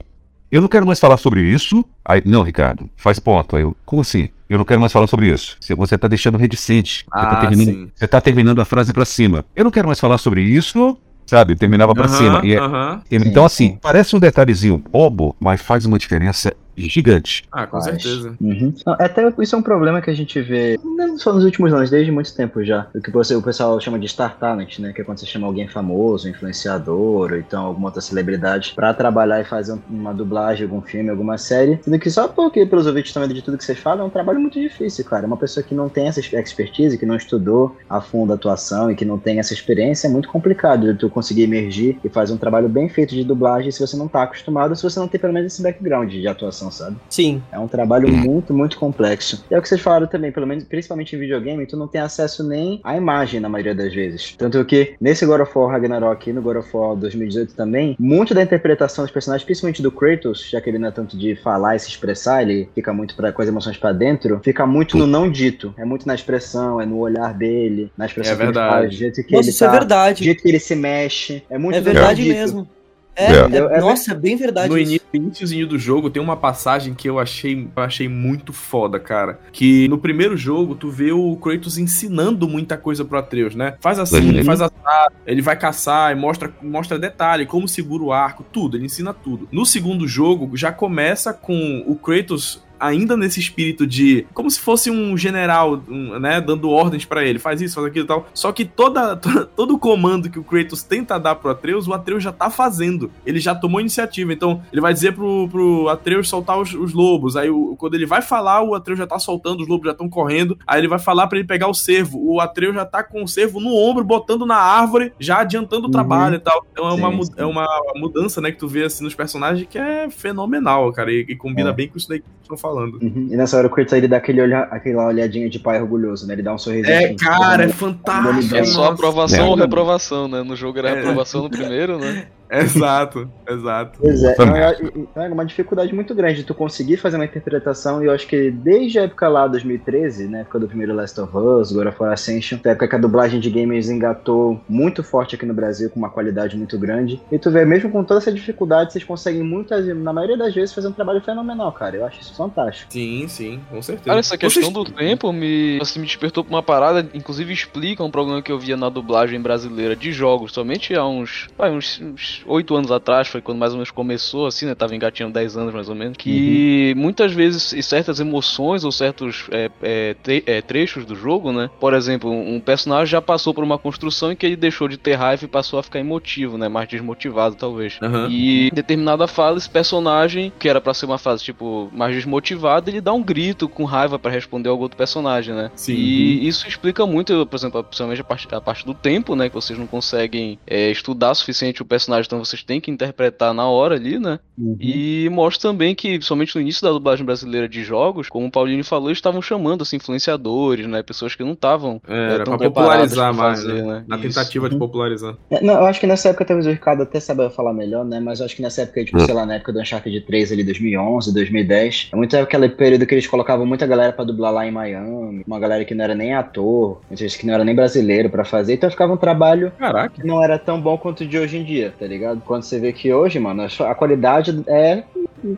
Eu não quero mais falar sobre isso. Aí, não, Ricardo, faz ponto. Aí eu, como assim? Eu não quero mais falar sobre isso. Se Você tá deixando reticente. Você, Ah, tá terminando, sim. você tá terminando a frase pra cima. Eu não quero mais falar sobre isso. Sabe? Terminava pra Aham, cima. E é- aham. então, assim, parece um detalhezinho bobo, mas faz uma diferença gigante. Ah, com Faz. certeza. Uhum. Não, Até isso é um problema que a gente vê, não só nos últimos anos, desde muito tempo já. O que você, o pessoal chama de Star Talent, né? Que é quando você chama alguém famoso, influenciador, ou então alguma outra celebridade, pra trabalhar e fazer um- uma dublagem, algum filme, alguma série. Sendo que só porque, pelos ouvintes também de tudo que você fala, é um trabalho muito difícil, cara. Uma pessoa que não tem essa expertise, que não estudou a fundo a atuação e que não tem essa experiência, é muito complicado de tu conseguir emergir e fazer um trabalho bem feito de dublagem se você não tá acostumado, se você não tem pelo menos esse background de atuação, sabe? Sim. É um trabalho muito, muito complexo. E é o que vocês falaram também, pelo menos, principalmente em videogame, tu não tem acesso nem à imagem na maioria das vezes. Tanto que nesse God of War Ragnarok e no God of War 2018 também, muito da interpretação dos personagens, principalmente do Kratos, já que ele não é tanto de falar e se expressar, ele fica muito pra, com as emoções pra dentro, fica muito no não dito. É muito na expressão, é no olhar dele, na expressão É que ele verdade. faz, do jeito que Nossa, ele isso é tá, do verdade. jeito que ele se mexe. É muito É do verdade mesmo. É. É, É nossa, é bem verdade. No isso. iníciozinho do jogo tem uma passagem que eu achei, achei muito foda, cara. Que no primeiro jogo tu vê o Kratos ensinando muita coisa pro Atreus, né? Faz assim, Uhum. faz assar, ele vai caçar e mostra, mostra detalhe, como segura o arco, tudo, ele ensina tudo. No segundo jogo já começa com o Kratos ainda nesse espírito de como se fosse um general, um, né, dando ordens pra ele, faz isso, faz aquilo e tal. Só que toda, to- todo o comando que o Kratos tenta dar pro Atreus, o Atreus já tá fazendo. Ele já tomou iniciativa. Então, ele vai dizer pro, pro Atreus soltar os, os lobos. Aí, o- quando ele vai falar, o Atreus já tá soltando, os lobos já estão correndo. Aí ele vai falar pra ele pegar o cervo. O Atreus já tá com o cervo no ombro, botando na árvore, já adiantando o Uhum. trabalho e tal. Então, é uma, Sim, sim. é uma mudança, né, que tu vê assim nos personagens que é fenomenal, cara. E, e combina É. bem com isso daí que estão falando. Uhum. E nessa hora o Kratos ele dá aquele olha, aquela olhadinha de pai orgulhoso, né? Ele dá um sorrisinho. É, assim, cara, é todo fantástico. É só aprovação É. ou reprovação, né? No jogo era É. reprovação no primeiro, né? Exato, exato. Pois é, não, merda. é, é uma dificuldade muito grande de tu conseguir fazer uma interpretação, e eu acho que desde a época lá, 2013, na época do primeiro Last of Us, God of War Ascension, na época que a dublagem de games engatou muito forte aqui no Brasil, com uma qualidade muito grande, e tu vê, mesmo com toda essa dificuldade, vocês conseguem muitas, na maioria das vezes, fazer um trabalho fenomenal, cara, eu acho isso fantástico. Sim, sim, com certeza. Cara, essa questão Vocês- do tempo me, assim, me despertou pra uma parada, inclusive explica um problema que eu via na dublagem brasileira de jogos, somente há uns, vai, uns, uns 8 anos atrás, foi quando mais ou menos começou, assim, né, tava engatinhando 10 anos mais ou menos, que muitas vezes e certas emoções ou certos é, é, tre- é, trechos do jogo, né, por exemplo, um personagem já passou por uma construção em que ele deixou de ter raiva e passou a ficar emotivo, né, mais desmotivado talvez. Aham. E em determinada fase, esse personagem, que era pra ser uma fase, tipo, mais desmotivada, ele dá um grito com raiva pra responder ao outro personagem, né? Sim. E isso explica muito, por exemplo, principalmente a parte, a parte do tempo, né? Que vocês não conseguem é, estudar suficiente o personagem, então vocês têm que interpretar na hora ali, né? E mostra também que, somente no início da dublagem brasileira de jogos, como o Paulinho falou, eles estavam chamando, assim, influenciadores, né? Pessoas que não estavam É, era tão pra popularizar pra mais, fazer, né? né? Na Isso. tentativa de popularizar. É, Não, eu acho que nessa época talvez o Ricardo até saiba falar melhor, né? Mas eu acho que nessa época, tipo, sei lá, na época do Uncharted 3 ali, 2011, 2010, é muito aquele período que eles colocavam muita galera pra dublar lá em Miami, uma galera que não era nem ator, vezes que não era nem brasileiro pra fazer, então ficava um trabalho Caraca. que não era tão bom quanto o de hoje em dia, tá ligado? Quando você vê que hoje, mano, a qualidade é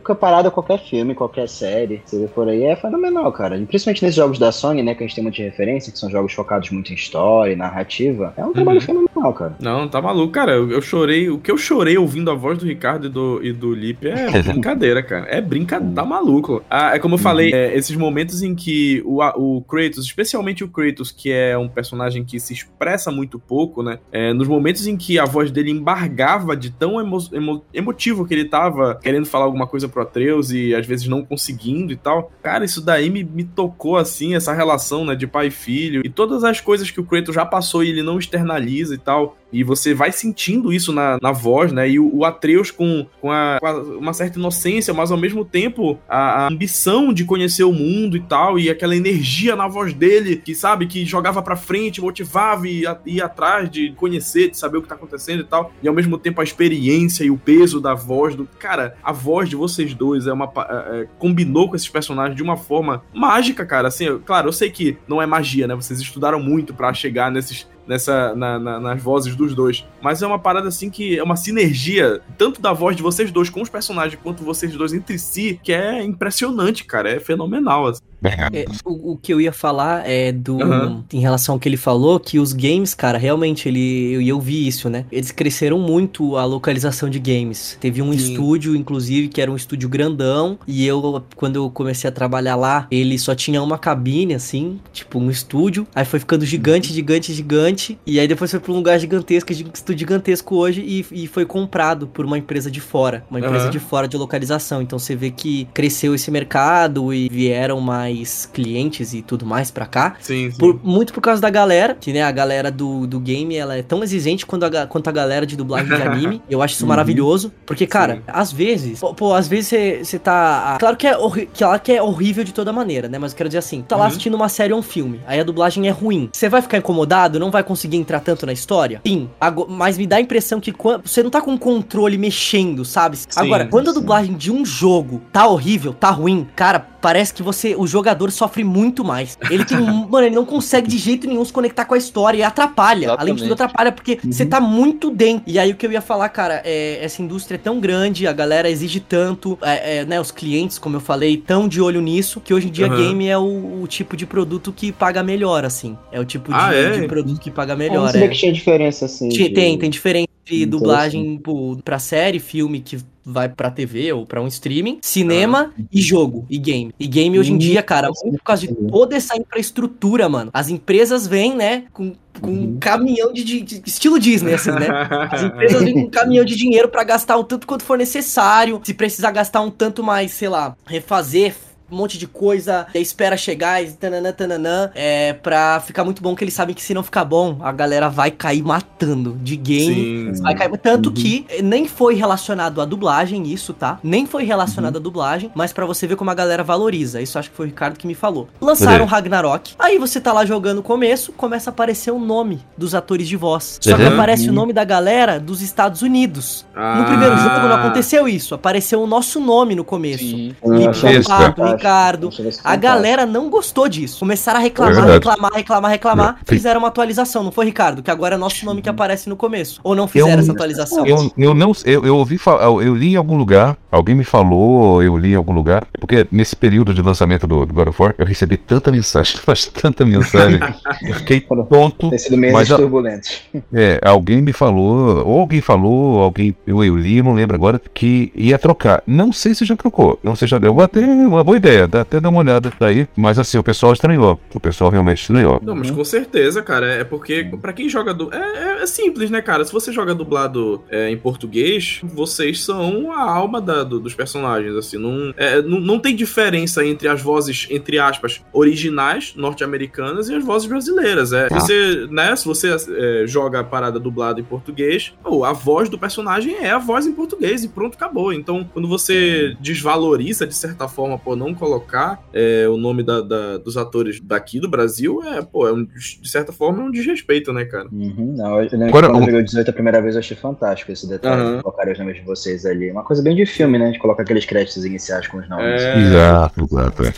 comparada a qualquer filme, qualquer série, você vê por aí, é fenomenal, cara. E principalmente nesses jogos da Sony, né, que a gente tem muita referência, que são jogos focados muito em história, e narrativa, é um trabalho fenomenal, cara. Não, tá maluco, cara. Eu, eu chorei. O que eu chorei ouvindo a voz do Ricardo e do, e do Lipe é brincadeira, cara. É brincadeira. Tá maluco. Ah, é como eu falei, é, esses momentos em que o, o Kratos, especialmente o Kratos, que é um personagem que se expressa muito pouco, né? É, nos momentos em que a voz dele embargava de tão emo, emo- emotivo que ele tava querendo falar alguma coisa pro Atreus e às vezes não conseguindo e tal. Cara, isso daí me, me tocou assim, essa relação, né, de pai e filho e todas as coisas que o Kratos já passou e ele não externaliza e tal. E você vai sentindo isso na, na voz, né? E o, o Atreus com, com, a- com a- uma certa inocência, mas ao mesmo tempo a, a ambição de conhecer o mundo e tal, e aquela energia na voz dele, que sabe, que jogava pra frente, motivava e ia, atrás de conhecer, de saber o que tá acontecendo e tal. E ao mesmo tempo a experiência e o peso da voz do. Cara, a voz de vocês dois é uma. é- é, combinou com esses personagens de uma forma mágica, cara. Assim, eu- claro, eu sei que não é magia, né? Vocês estudaram muito pra chegar nesses nessa na- na- nas vozes dos dois. Mas é uma parada assim que é uma sinergia, tanto da voz de vocês dois com os personagens, quanto vocês dois entre si, que é impressionante, cara. É fenomenal. assim. É, o, o que eu ia falar é do. Aham. Em relação ao que ele falou, que os games, cara, realmente, ele, eu, eu vi isso, né? Eles cresceram muito a localização de games. Teve um Sim. estúdio, inclusive, que era um estúdio grandão. E eu, quando eu comecei a trabalhar lá, ele só tinha uma cabine, assim, tipo um estúdio. Aí foi ficando gigante, gigante, gigante. E aí depois foi pra um lugar gigantesco, gi- estúdio gigantesco hoje. E, e foi comprado por uma empresa de fora. Uma empresa Aham. de fora de localização. Então você vê que cresceu esse mercado e vieram mais clientes e tudo mais pra cá. Sim, sim. Por- muito por causa da galera, que né, a galera do, do game ela é tão exigente quanto a, quanto a galera de dublagem de anime. Eu acho isso Uhum. maravilhoso. Porque, cara, Sim. às vezes, pô, pô, às vezes você- tá. ah, Claro que é, claro que é horrível de toda maneira, né? Mas eu quero dizer assim: tá lá Uhum. assistindo uma série ou um filme, aí a dublagem é ruim. Você vai ficar incomodado? Não vai conseguir entrar tanto na história? Sim. Mas me dá a impressão que você não tá com o controle mexendo, sabe? Agora, quando a sim. dublagem de um jogo tá horrível, tá ruim, cara, parece que você, o jogador sofre muito mais. Ele tem, um- mano, ele não consegue de jeito nenhum se conectar com a história e atrapalha. Além de tudo, Exatamente. atrapalha porque você tá muito dentro. E aí o que eu ia falar, cara, é essa indústria é tão grande, a galera exige tanto, é, é, né, os clientes, como eu falei, tão de olho nisso, que hoje em dia Aham. game é o, o tipo de produto que paga melhor, assim. É o tipo Ah, de, é? de produto que paga melhor. não É. que tinha diferença assim. Tinha- de- Tem, tem diferença de dublagem pô, pra série, filme que vai pra TV ou pra um streaming, cinema e jogo e game. E game hoje em dia, cara, por causa de toda essa infraestrutura, mano. As empresas vêm, né, com, com um caminhão de, de- de- estilo Disney, assim, né? As empresas vêm com um caminhão de dinheiro pra gastar o tanto quanto for necessário. Se precisar gastar um tanto mais, sei lá, refazer um monte de coisa, espera chegar e tananã, tananã, é pra ficar muito bom, que eles sabem que se não ficar bom, a galera vai cair matando de game. Sim. Vai cair. Tanto que nem foi relacionado à dublagem isso, tá? Nem foi relacionado à dublagem, mas pra você ver como a galera valoriza. Isso acho que foi o Ricardo que me falou. Lançaram Uhum. Ragnarok, aí você tá lá jogando no começo, começa a aparecer o nome dos atores de voz. Só que Uhum. aparece o nome da galera dos Estados Unidos. Ah. No primeiro jogo não aconteceu isso, apareceu o nosso nome no começo. Sim. Isso Besta. fantástico, Ricardo. A galera não gostou disso. Começaram a É reclamar, verdade. reclamar, reclamar, reclamar. Fizeram uma atualização, não foi, Ricardo? Que agora é nosso nome que aparece no começo. Ou não fizeram Eu- essa atualização? Eu, eu não eu, eu ouvi falar, eu li em algum lugar, alguém me falou, eu li em algum lugar, porque nesse período de lançamento do, do God of War, eu recebi tanta mensagem, mas tanta mensagem, eu fiquei tonto. Tem sido meses Mas turbulentos. É, alguém me falou, ou alguém falou, alguém, eu, eu li, eu não lembro agora, que ia trocar. Não sei se já trocou, não sei se já deu, até uma boa ideia, dá até dar uma olhada daí, mas assim, o pessoal estranhou, o pessoal realmente estranhou. Não, mas com certeza, cara. É porque, pra quem joga. Du... É, é- é simples, né, cara? Se você joga dublado é, em português, vocês são a alma da- do- dos personagens, assim. Não, é, não, não tem diferença entre as vozes, entre aspas, originais norte-americanas e as vozes brasileiras. É, Ah. você, né, se você é, joga a parada dublada em português, pô, a voz do personagem é a voz em português e pronto, acabou. Então, quando você desvaloriza, de certa forma, por não colocar é, o nome da- da- dos atores daqui do Brasil, é, pô, é um- de certa forma é um desrespeito, né, cara? Uhum, não, eu lembro Agora, que quando eu joguei o 18 a primeira vez, eu achei fantástico esse detalhe Aham. de colocar os nomes de vocês ali. Uma coisa bem de filme, né? De colocar aqueles créditos iniciais com os nomes. É. Exato, exato. É.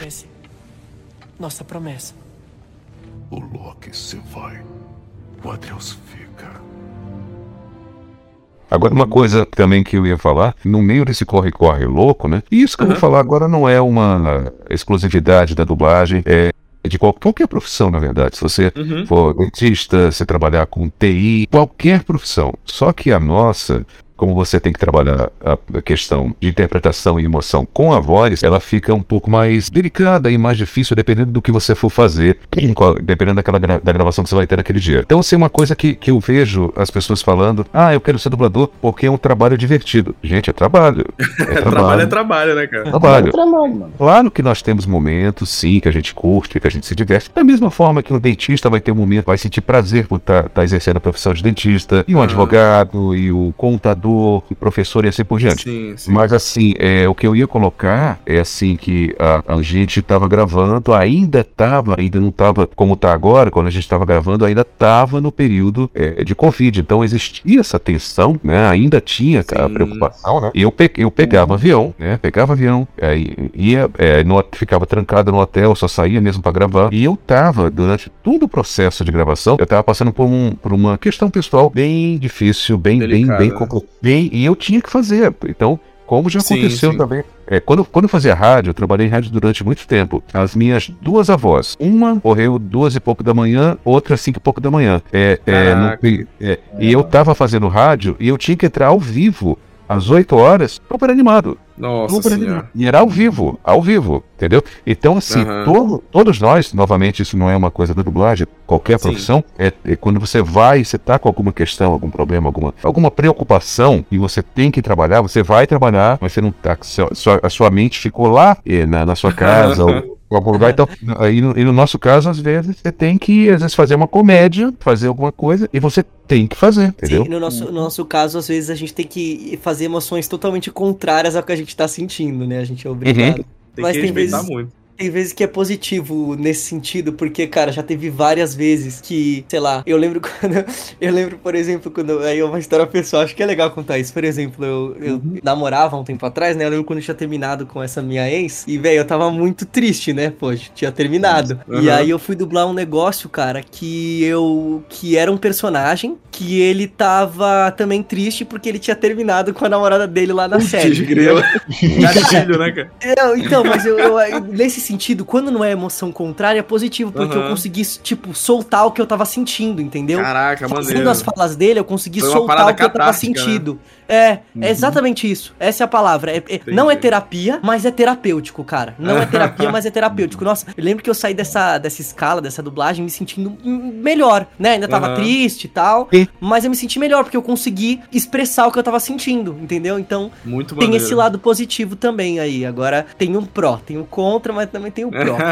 Nossa promessa. O Loki se vai. O Atreus fica. Agora, uma coisa também que eu ia falar, no meio desse corre-corre louco, né? E isso que eu vou Aham. falar agora não é uma exclusividade da dublagem, é de qual- qualquer profissão, na verdade. Se você Uhum. for dentista, se trabalhar com TI, qualquer profissão. Só que a nossa, como você tem que trabalhar a questão de interpretação e emoção com a voz, ela fica um pouco mais delicada e mais difícil dependendo do que você for fazer, dependendo daquela gra- da gravação que você vai ter naquele dia. Então, assim, uma coisa que, que eu vejo as pessoas falando, ah, eu quero ser dublador porque é um trabalho divertido. Gente, é trabalho. É trabalho é trabalho, né, cara? trabalho. É trabalho, mano. Claro que nós temos momentos, sim, que a gente curte, que a gente se diverte. Da mesma forma que um dentista vai ter um momento, vai sentir prazer por estar exercendo a profissão de dentista, e um Ah. advogado, e o contador, e professor e assim por diante. Sim, sim. Mas assim, é, o que eu ia colocar é assim que a, a gente estava gravando, ainda estava, ainda não estava como está agora, quando a gente estava gravando, ainda estava no período é, de Covid. Então existia essa tensão, né? Ainda tinha a Sim. preocupação, né? Eu, pe eu pegava avião, né? Pegava avião, aí ia, é, no, ficava trancado no hotel, só saía mesmo para gravar. E eu tava, durante todo o processo de gravação, eu tava passando por, um, por uma questão pessoal bem difícil, bem, bem, Delicada, bem, né? compl- bem, e eu tinha que fazer. Então, como já Sim, aconteceu sim. também é, quando, quando eu fazia rádio, eu trabalhei em rádio durante muito tempo. As minhas duas avós, uma morreu duas e pouco da manhã, outra cinco e pouco da manhã. É, é, no- é, e eu tava fazendo rádio e eu tinha que entrar ao vivo às 8 horas, super animado. Nossa senhora. E era ao vivo, ao vivo, entendeu? Então, assim, Aham. todo- todos nós, novamente, isso não é uma coisa da dublagem, qualquer profissão, é, é quando você vai, você tá com alguma questão, algum problema, alguma, alguma preocupação e você tem que trabalhar, você vai trabalhar, mas você não tá, sua, sua- a sua mente ficou lá eh, na, na sua casa ou algum lugar. Então, aí no, e no nosso caso, às vezes, você tem que, às vezes, fazer uma comédia, fazer alguma coisa, e você tem que fazer, entendeu? Sim, no nosso, no nosso caso, às vezes a gente tem que fazer emoções totalmente contrárias ao que a gente tá sentindo, né? A gente é obrigado. Tem Mas que tem respeitar vezes- muito. Tem vezes que é positivo nesse sentido, porque, cara, já teve várias vezes que, sei lá, eu lembro quando. Eu lembro, por exemplo, quando. Aí é uma história pessoal, acho que é legal contar isso. Por exemplo, eu, eu namorava um tempo atrás, né? Eu lembro quando eu tinha terminado com essa minha ex. E, velho, eu tava muito triste, né? Pô, tinha terminado. E Uhum. aí eu fui dublar um negócio, cara, que eu. que era um personagem que ele tava também triste porque ele tinha terminado com a namorada dele lá na série. Gatilho, né, cara? Eu, então, mas eu, eu- nesse sentido, quando não é emoção contrária, é positivo, porque Aham. eu consegui, tipo, soltar o que eu tava sentindo, entendeu? Caraca, Fazendo maneiro. as falas dele, eu consegui soltar o que eu tava né? sentindo. É, é exatamente isso. Essa é a palavra. É- é- não é terapia, mas é terapêutico, cara. Não é terapia, mas é terapêutico. Nossa, eu lembro que eu saí dessa, dessa escala, dessa dublagem, me sentindo melhor, né? Ainda tava Aham. triste e tal, mas eu me senti melhor, porque eu consegui expressar o que eu tava sentindo, entendeu? Então, Muito tem maneiro. esse lado positivo também aí. Agora tem um pró, tem o contra, mas também tem o pró.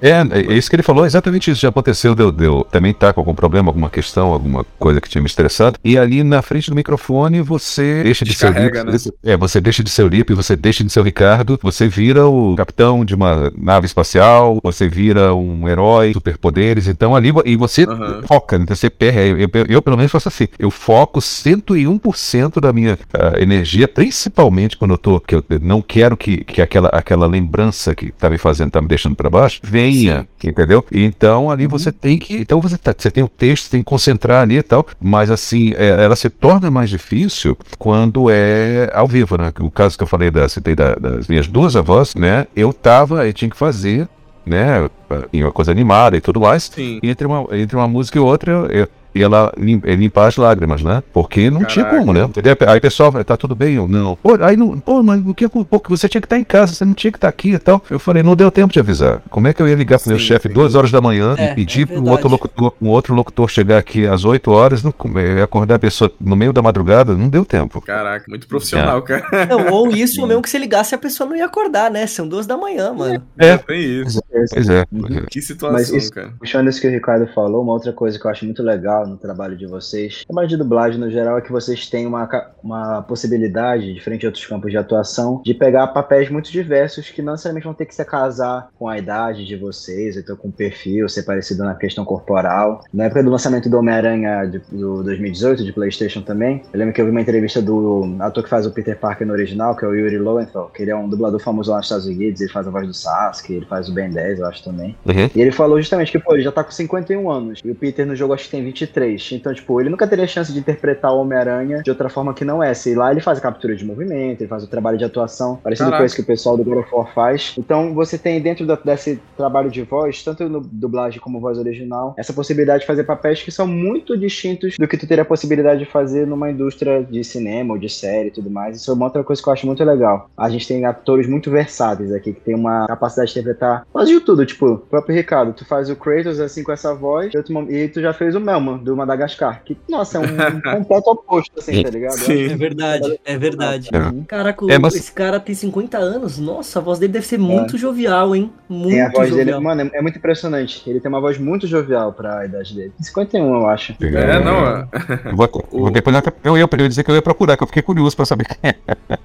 É, é isso que ele falou, exatamente isso. Já aconteceu, deu, deu também tá com algum problema, alguma questão, alguma coisa que tinha me estressado. E ali na frente do microfone você deixa de ser o Lipe. É, você deixa de ser o Lipe, você deixa de ser o Ricardo, você vira o capitão de uma nave espacial, você vira um herói, superpoderes. Então ali, e você Aham. foca, então você perde. Eu, eu- eu, pelo menos faço assim, eu foco 101% da minha ah, energia, principalmente quando eu tô, que eu não quero que, que aquela, aquela lembrança que tá me fazendo, tá me deixando pra baixo, venha, entendeu? Então ali você tem que, então você, tá, você tem o texto, tem que concentrar ali e tal, mas assim, é, ela se torna mais difícil quando é ao vivo, né? O caso que eu falei da, citei da- das minhas duas avós, né? Eu tava, eu tinha que fazer, né? Em uma coisa animada e tudo mais. Sim. E entre uma, entre uma música e outra, eu, e ela lim- eh, limpar as lágrimas, né? Porque não tinha Caraca. como, né? Entendeu? Aí o pessoal, tá tudo bem? Eu, não. Pô, aí não, pô, mas o que pô, você tinha que estar em casa, você não tinha que estar aqui e tal. Eu falei, não deu tempo de avisar. Como é que eu ia ligar pro meu Sim, chefe sim. duas horas da manhã É, e pedir é pro outro locutor, um outro locutor chegar aqui às 8 horas, não, eu ia acordar a pessoa no meio da madrugada? Não deu tempo. Caraca, muito profissional, cara. Não, ou isso, ou mesmo que você ligasse a pessoa não ia acordar, né? São duas da manhã, mano. É. Tem isso. Pois é. Que situação, Mas isso- cara. Puxando isso que o Ricardo falou, uma outra coisa que eu acho muito legal no trabalho de vocês, trabalho de dublagem no geral, é que vocês têm uma, uma possibilidade, diferente de outros campos de atuação, de pegar papéis muito diversos que não necessariamente vão ter que se casar com a idade de vocês, então com o perfil, ser parecido na questão corporal. Na época do lançamento do Homem-Aranha de- do 2018, de PlayStation também, eu lembro que eu vi uma entrevista do ator que faz o Peter Parker no original, que é o Yuri Lowenthal, que ele é um dublador famoso lá nos Estados Unidos, ele faz a voz do Sasuke, ele faz o Ben 10, eu acho também. Uhum. E ele falou justamente que, pô, ele já tá com 51 anos. E o Peter no jogo acho que tem 23. Então, tipo, ele nunca teria chance de interpretar o Homem-Aranha de outra forma que não essa. E lá ele faz a captura de movimento, ele faz o trabalho de atuação, parecido Caraca. com esse que o pessoal do God of War faz. Então, você tem dentro da- desse trabalho de voz, tanto no dublagem como voz original, essa possibilidade de fazer papéis que são muito distintos do que tu teria a possibilidade de fazer numa indústria de cinema ou de série e tudo mais. Isso é uma outra coisa que eu acho muito legal. A gente tem atores muito versáteis aqui, que tem uma capacidade de interpretar quase de tudo. Tipo, o próprio Ricardo, tu faz o Kratos assim com essa voz, e tu já fez o Melman, do Madagascar. Que, nossa, é um completo oposto, assim, tá ligado? Sim. É verdade, é verdade. É. Caraca, o- É, mas- esse cara tem 50 anos. Nossa, a voz dele deve ser muito jovial, hein? Muito Tem a voz jovial. dele, mano, é, é muito impressionante. Ele tem uma voz muito jovial pra idade dele. 51, eu acho. É, não, é. Eu vou, vou depois eu ia, eu ia dizer que eu ia procurar, que eu fiquei curioso pra saber.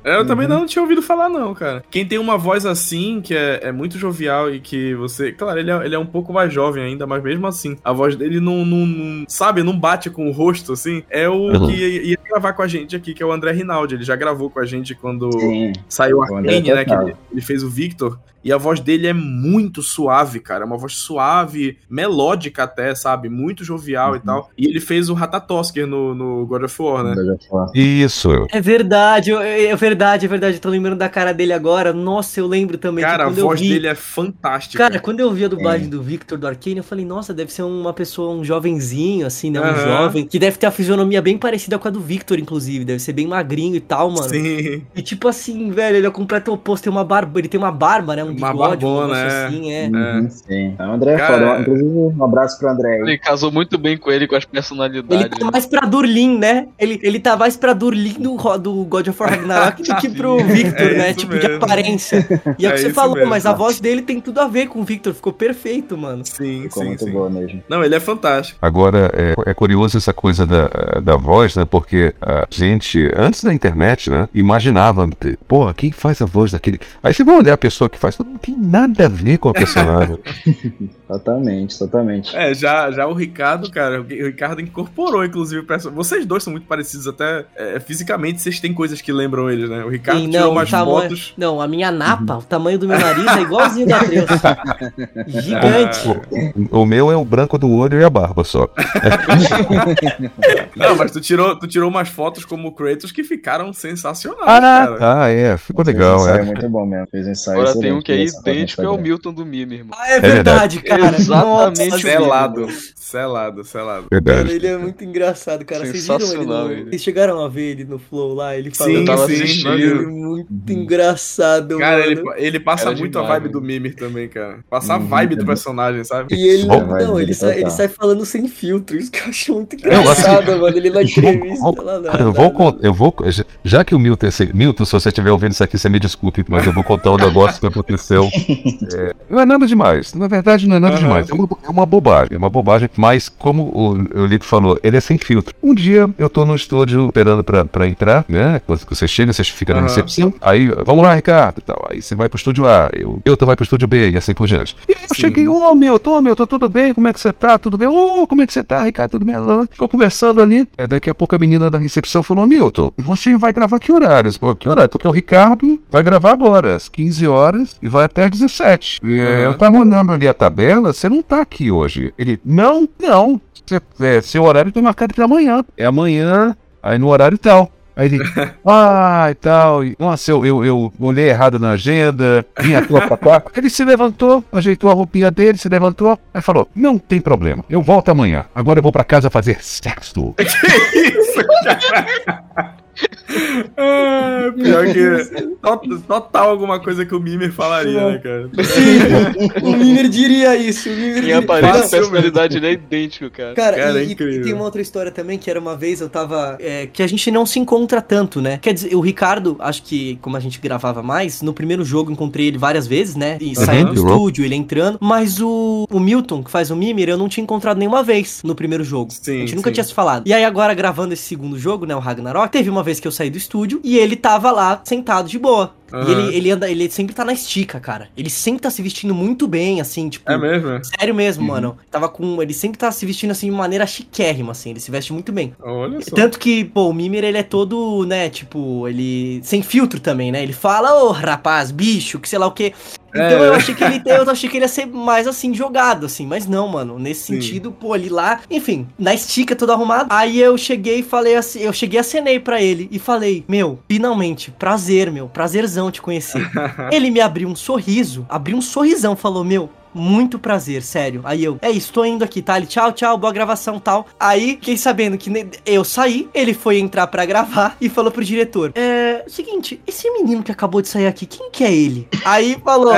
Eu também não tinha ouvido falar, não, cara. Quem tem uma voz assim, que é, é muito jovial e que você. Claro, ele é, ele é um pouco mais jovem ainda, mas mesmo assim, a voz dele não, não, não- sabe, não bate com o rosto, assim. É o Uhum. que ia, ia gravar com a gente aqui, que é o André Rinaldi. Ele já gravou com a gente quando Sim. saiu a Arcane, né? Que ele, ele fez o Victor. E a voz dele é muito suave, cara. É uma voz suave, melódica até, sabe? Muito jovial e tal. E ele fez o Ratatosker no, no God of War, né? God of War. Isso. É verdade, eu- é verdade, é verdade. Eu tô lembrando da cara dele agora. Nossa, eu lembro também. que Cara, a voz vi- dele é fantástica. Cara, quando eu vi a dublagem do Victor do Arcane, eu falei, nossa, deve ser uma pessoa, um jovenzinho, assim, né? Um Aham. jovem, que deve ter a fisionomia bem parecida com a do Victor, inclusive. Deve ser bem magrinho e tal, mano. Sim. E tipo assim, velho, ele é o completo oposto. Tem uma barba, ele tem uma barba, né? Um Uma bigode, barbona, negócio é. assim, é. Uhum, sim. O André é Cara, foda. Inclusive, um abraço pro André. Ele casou muito bem com ele, com as Ele personalidades. tá mais pra Durlin, né? Ele, ele tá mais pra Durlin do, do God of War Ragnarok do que pro Victor, É né? Tipo, de mesmo. aparência. E é o É que você falou, mesmo. mas a voz dele tem tudo a ver com o Victor. Ficou perfeito, mano. Sim, Ficou sim, muito sim. boa mesmo. Não, ele é fantástico. Agora, é, é curioso essa coisa da, da voz, né? Porque a gente, antes da internet, né? Imaginava, pô, quem faz a voz daquele. Aí você vai olhar a pessoa que faz, não tem nada a ver com a personagem. Totalmente, totalmente. É, já, já o Ricardo, cara, o Ricardo incorporou, inclusive, o perso- vocês dois são muito parecidos, até é, fisicamente, vocês têm coisas que lembram eles, né? O Ricardo Sim, tirou não, umas tamanho- fotos. Não, a minha napa, o tamanho do meu nariz é igualzinho da Deus. Gigante. o, o meu é o branco do olho e a barba só. Não, mas tu tirou, tu tirou umas fotos como o Kratos que ficaram sensacionais, Ah, cara. ah, é, ficou legal. É. muito bom mesmo. Fez um ensaio Agora tem um que é idêntico, é o Instagram. Milton do Mime, irmão. Ah, é verdade, cara. Exatamente Nossa, Selado, selado, selado. Cara, Verdade. ele é muito engraçado, cara. Vocês viram ele Sensacional no... Vocês chegaram a ver ele no Flow lá? Ele Sim, falando. Eu tava sim, assistindo. Ele é muito engraçado, Cara, mano. ele, ele passa Cara muito demais, a vibe mano. do Mimir também, cara. Passa a Uhum, vibe do é personagem, sabe? E ele, vai não, ele sai, ele sai falando sem filtro, isso que eu acho muito Eu, assim, engraçado, mano. Ele na entrevista, Vou- lá, Cara, eu vou, con- eu vou, já- que o Milton, esse- Milton, se você estiver ouvindo isso aqui, você me desculpe, mas eu vou contar um negócio que aconteceu. É, não é nada demais, na verdade não é nada Aham. demais, é uma, é uma bobagem, é uma bobagem, mas como o, o Lito falou, ele é sem filtro. Um dia eu tô no estúdio esperando pra, pra entrar, né, quando você chega, você fica na Aham. recepção, aí, vamos lá, Ricardo, e tal, aí você vai pro estúdio A, eu, eu vai pro estúdio B, e assim por diante. E eu Sim. cheguei, ô Milton, ô Milton, tudo bem, como é que você tá, tudo bem? Ô, como é que você tá, Ricardo, tudo bem? Ficou conversando ali, é, daqui a pouco a menina da recepção falou, Milton, você vai gravar que horários? Pô, que horário? Porque o Ricardo vai gravar agora, às 15 horas, e vai até às 17. E, Aham. Eu tava olhando ali a tabela, você não tá aqui hoje. Ele, não, não, você- é, seu horário tá marcado pra amanhã. É amanhã, aí no horário tal. Aí ele, ah, e tal. E, nossa, eu, eu, eu olhei errado na agenda, vim à toa pra cá. Ele se levantou, ajeitou a roupinha dele, se levantou, aí falou: Não tem problema, eu volto amanhã. Agora eu vou pra casa fazer sexo. Isso, cara. Ah, pior que to- total alguma coisa que o Mimir falaria, né, cara? o Mimir diria isso. O Mimir Em aparência Fácil, personalidade, é idêntico, cara. Cara, Cara, é e, incrível. e tem uma outra história também, que era uma vez eu tava. é, que a gente não se encontra tanto, né? Quer dizer, o Ricardo, acho que como a gente gravava mais, no primeiro jogo encontrei ele várias vezes, né? E saindo do Uhum. estúdio, ele entrando. Mas o, o Milton, que faz o Mimir, eu não tinha encontrado nenhuma vez no primeiro jogo. Sim, a gente nunca sim. tinha se falado. E aí agora, gravando esse segundo jogo, né? O Ragnarok, teve uma vez que eu saí do estúdio e ele tava lá sentado de boa. E Aham. ele, ele anda, ele sempre tá na estica, cara. Ele sempre tá se vestindo muito bem, assim, tipo. É mesmo? Sério mesmo, mano. Tava com. Ele sempre tá se vestindo assim de maneira chiquérrima, assim. Ele se veste muito bem. Olha só. Tanto que, pô, o Mimir, ele é todo, né, tipo, ele. Sem filtro também, né? Ele fala, ô rapaz, bicho, que sei lá o quê. Então É. eu achei que ele eu achei que ele ia ser mais assim, jogado, assim. Mas não, mano. Nesse Sim. sentido, pô, ele lá, enfim, na estica, todo arrumado. Aí eu cheguei e falei assim, eu cheguei acenei pra ele e falei, meu, finalmente, prazer, meu, prazerzão te conhecer. Ele me abriu um sorriso, abriu um sorrisão, falou: Meu, muito prazer, sério. Aí eu, é isso, tô indo aqui, tá? Ele, tchau, tchau, boa gravação tal. Aí, fiquei sabendo que eu saí, ele foi entrar pra gravar e falou pro diretor: É, seguinte, esse menino que acabou de sair aqui, quem que é ele? Aí falou: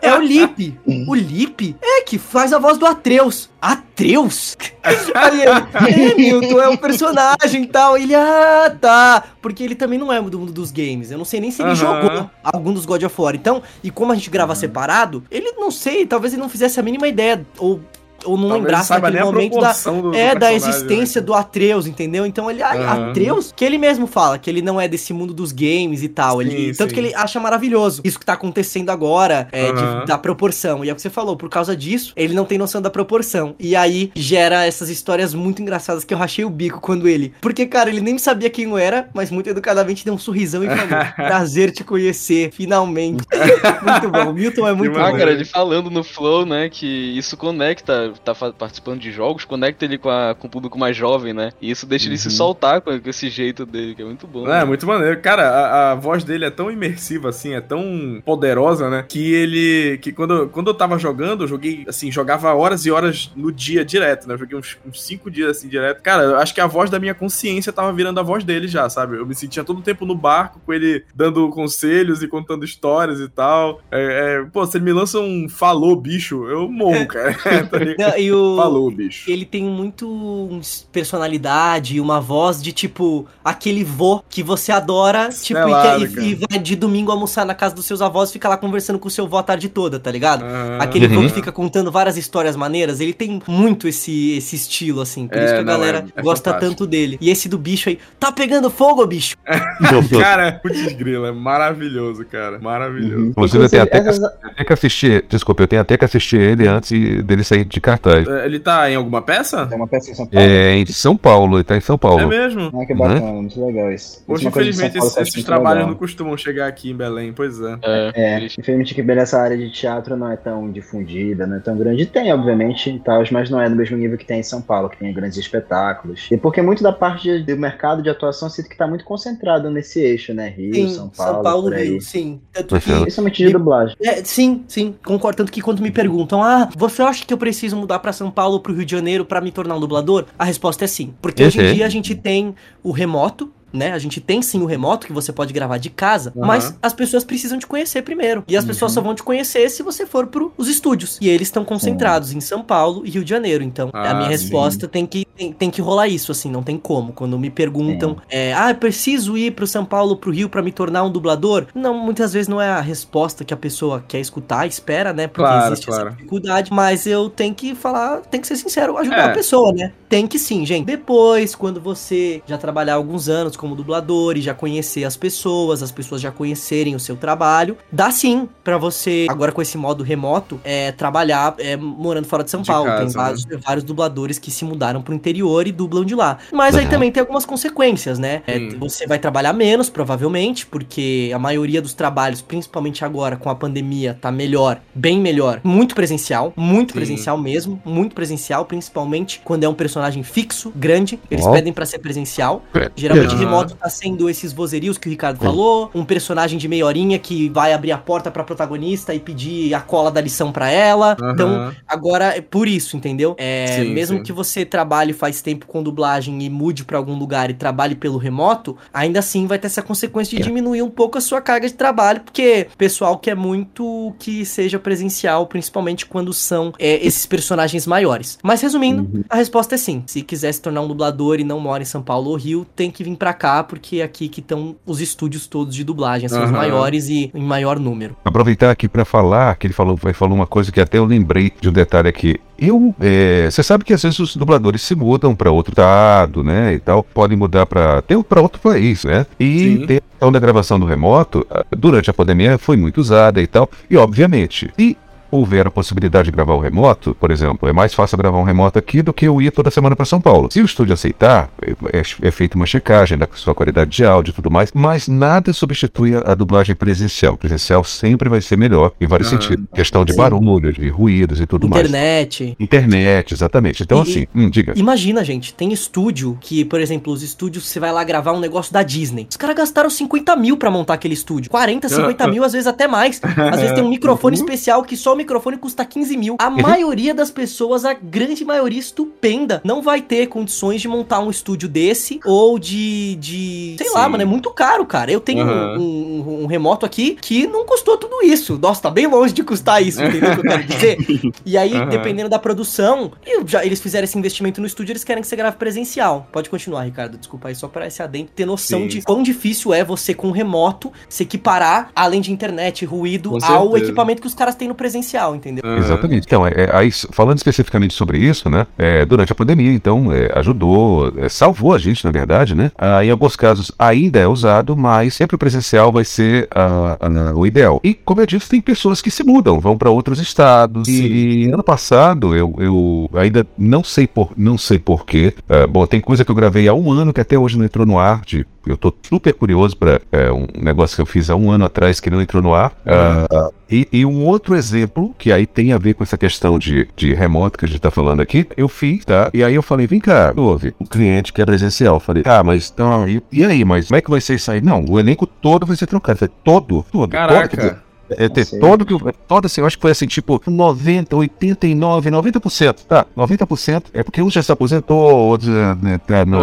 É o Lipe. O Lipe? É, que faz a voz do Atreus. Atreus? Aí ele, é, Milton, é um personagem e tal. Ele, ah, tá. Porque ele também não é do mundo dos games. Eu não sei nem se ele Aham. jogou algum dos God of War. Então, e como a gente grava separado, ele não sei, talvez ele não fizesse a mínima ideia. Ou ou não Talvez lembrasse naquele momento da, do- do é, da personagem, existência né? do Atreus, entendeu? Então ele, Aham. Atreus, que ele mesmo fala, que ele não é desse mundo dos games e tal. ele, Sim, tanto sim. que ele acha maravilhoso isso que tá acontecendo agora, é, de- Aham. da proporção. E é o que você falou, por causa disso, ele não tem noção da proporção. E aí gera essas histórias muito engraçadas que eu rachei o bico quando ele. Porque, cara, ele nem sabia quem eu era, mas muito educadamente deu um sorrisão e falou: Prazer te conhecer, finalmente. muito bom. O Milton é muito. Ah, bom. cara, ele falando no Flow, né, que isso conecta, tá participando de jogos, conecta ele com, a- com o público mais jovem, né? E isso deixa ele se soltar com, esse jeito dele, que é muito bom. É, né? muito maneiro. Cara, a, a voz dele é tão imersiva, assim, é tão poderosa, né? Que ele. Que quando, quando eu tava jogando, eu joguei, assim, jogava horas e horas no dia direto, né? Eu joguei uns, uns cinco dias assim direto. Cara, eu acho que a voz da minha consciência tava virando a voz dele já, sabe? Eu me sentia todo o tempo no barco com ele dando conselhos e contando histórias e tal. É, é, pô, se ele me lança um falou, bicho, eu morro, cara. Tá ligado? Não, e o... falou, bicho. Ele tem muito personalidade, uma voz de tipo aquele vô que você adora, tipo, e, e- e vai de domingo almoçar na casa dos seus avós e fica lá conversando com o seu vô a tarde toda, tá ligado? Aham. Aquele vô Uhum. que fica contando várias histórias maneiras, ele tem muito esse, esse estilo, assim. Por É, isso que a não, galera é- é gosta fantástico. tanto dele. E esse do bicho aí, tá pegando fogo, bicho? Cara, putz grilo, é maravilhoso, cara. Maravilhoso. Inclusive, eu tenho até que, essas- eu tenho que assistir. Desculpa, eu tenho até que assistir ele antes dele sair de cartaz. É, Ele tá em alguma peça? Tem uma peça em São Paulo. É em São Paulo, ele tá em São É Paulo. mesmo? Ah, que bacana, muito legal isso. Hoje, é São infelizmente, Paulo esses, esses muito trabalhos legal. não costumam chegar aqui em Belém, pois é. É, É, infelizmente que nessa área de teatro não é tão difundida, não é tão grande. Tem, obviamente, e tal, mas não é no mesmo nível que tem em São Paulo, que tem grandes espetáculos. E porque muito da parte do mercado de atuação eu sinto que tá muito concentrado nesse eixo, né? Rio, Sim, São Paulo, por aí. Rio, sim. Tanto que Uhum. Principalmente de dublagem. É, sim, sim, concordo. Tanto que quando me perguntam, ah, você acha que eu preciso mudar pra São Paulo ou pro Rio de Janeiro pra me tornar um dublador? A resposta é sim. Porque hoje em Uhum. dia a gente tem o remoto, né? A gente tem sim o remoto que você pode gravar de casa, Aham. mas as pessoas precisam te conhecer primeiro. E as pessoas só vão te conhecer se você for pros estúdios. E eles estão concentrados em São Paulo e Rio de Janeiro. Então, Ah, a minha sim. resposta tem que, tem, tem que rolar isso, assim, não tem como. Quando me perguntam, é, ah, eu preciso ir pro São Paulo, pro Rio pra me tornar um dublador? Não, muitas vezes não é a resposta que a pessoa quer escutar, espera, né? Porque Claro, existe claro. essa dificuldade, mas eu tenho que falar, tem que ser sincero, ajudar É. a pessoa, né? Tem que sim, gente. Depois, quando você já trabalhar alguns anos como dublador e já conhecer as pessoas, as pessoas já conhecerem o seu trabalho, dá sim pra você, agora com esse modo remoto, é, trabalhar é, morando fora de São De Paulo. casa, tem né? vários, vários dubladores que se mudaram pro interior e dublam de lá. Mas aí Uhum. também tem algumas consequências, né? É, Sim. você vai trabalhar menos, provavelmente, porque a maioria dos trabalhos, principalmente agora com a pandemia, tá melhor, bem melhor. Muito presencial, muito Sim. presencial mesmo, muito presencial, principalmente quando é um personagem fixo, grande. Eles Ó. pedem pra ser presencial. Geralmente Aham. remoto tá sendo esses vozerios que o Ricardo falou, um personagem de meia horinha que vai abrir a porta pra protagonista e pedir a cola da lição pra ela. Então, Aham. Agora, é por isso, entendeu? É, Sim, mesmo sim. que você trabalhe faz tempo com dublagem e mude pra algum lugar e trabalhe pelo remoto, ainda assim vai ter essa consequência de É. diminuir um pouco a sua carga de trabalho, porque o pessoal quer muito que seja presencial, principalmente quando são é, esses personagens maiores. Mas resumindo, Uhum. a resposta é sim. Se quiser se tornar um dublador e não mora em São Paulo ou Rio, tem que vir pra cá, porque é aqui que estão os estúdios todos de dublagem, são os Aham. maiores e em maior número. Aproveitar aqui para falar, que ele falou, vai falou uma coisa que até eu lembrei de um detalhe aqui. Eu, é, você sabe que às vezes os dubladores se mudam para outro estado, né, e tal, podem mudar para até para outro país, né? E Sim. tem a questão da gravação do remoto, ah, durante a pandemia foi muito usada e tal. E obviamente, se houver a possibilidade de gravar o remoto, por exemplo, é mais fácil gravar um remoto aqui do que eu ir toda semana para São Paulo. Se o estúdio aceitar, é, é feita uma checagem da sua qualidade de áudio e tudo mais, mas nada substitui a, a dublagem presencial. Presencial sempre vai ser melhor em vários Aham. sentidos. Questão de Sim. barulho, de ruídos e tudo mais. Internet. Internet, exatamente. Então, E- assim, hum, diga. Imagina, gente, tem estúdio que, por exemplo, os estúdios você vai lá gravar um negócio da Disney. Os caras gastaram 50 mil pra montar aquele estúdio. 40, 50 mil, às vezes até mais. Às vezes tem um microfone especial que só o microfone custa 15 mil. A maioria das pessoas, a grande maioria estupenda, não vai ter condições de montar um estúdio desse ou de. de sei lá, Sim. mano, é muito caro, cara. Eu tenho Aham. um, um- um remoto aqui que não custou tudo isso. Nossa, tá bem longe de custar isso, entendeu o que eu quero dizer? E aí, Aham. dependendo da produção, já eles fizeram esse investimento no estúdio, eles querem que você grave presencial. Pode continuar, Ricardo. Desculpa aí, só para esse adentro ter noção Sim. de quão difícil é você com remoto se equiparar, além de internet, ruído, ao equipamento que os caras têm no presencial. Diferencial, entendeu? Aham. Exatamente. Então, é, é, aí, falando especificamente sobre isso, né? é, durante a pandemia, então, é, ajudou, é, salvou a gente, na verdade, né? Ah, em alguns casos ainda é usado, mas sempre o presencial vai ser ah, ah, o ideal. E, como eu disse, tem pessoas que se mudam, vão para outros estados. E, e ano passado, eu, eu ainda não sei por não sei porquê. bom, tem coisa que eu gravei há um ano que até hoje não entrou no ar, de eu tô super curioso para um negócio que eu fiz há um ano atrás que não entrou no ar. Ah, e, e um outro exemplo, que aí tem a ver com essa questão de, de remoto que a gente tá falando aqui, eu fiz, tá? E aí eu falei, vem cá, ouve, o cliente que é presencial. Eu falei, ah, mas então, e, e aí, mas como é que vai ser isso aí? Não, o elenco todo vai ser trocado. Eu falei, todo, todo. Caraca. Todo, é, ter Nossa, todo que todo assim, eu acho que foi assim, tipo 90, 89, 90%, tá? 90% é porque um já se aposentou, outro né, tá no,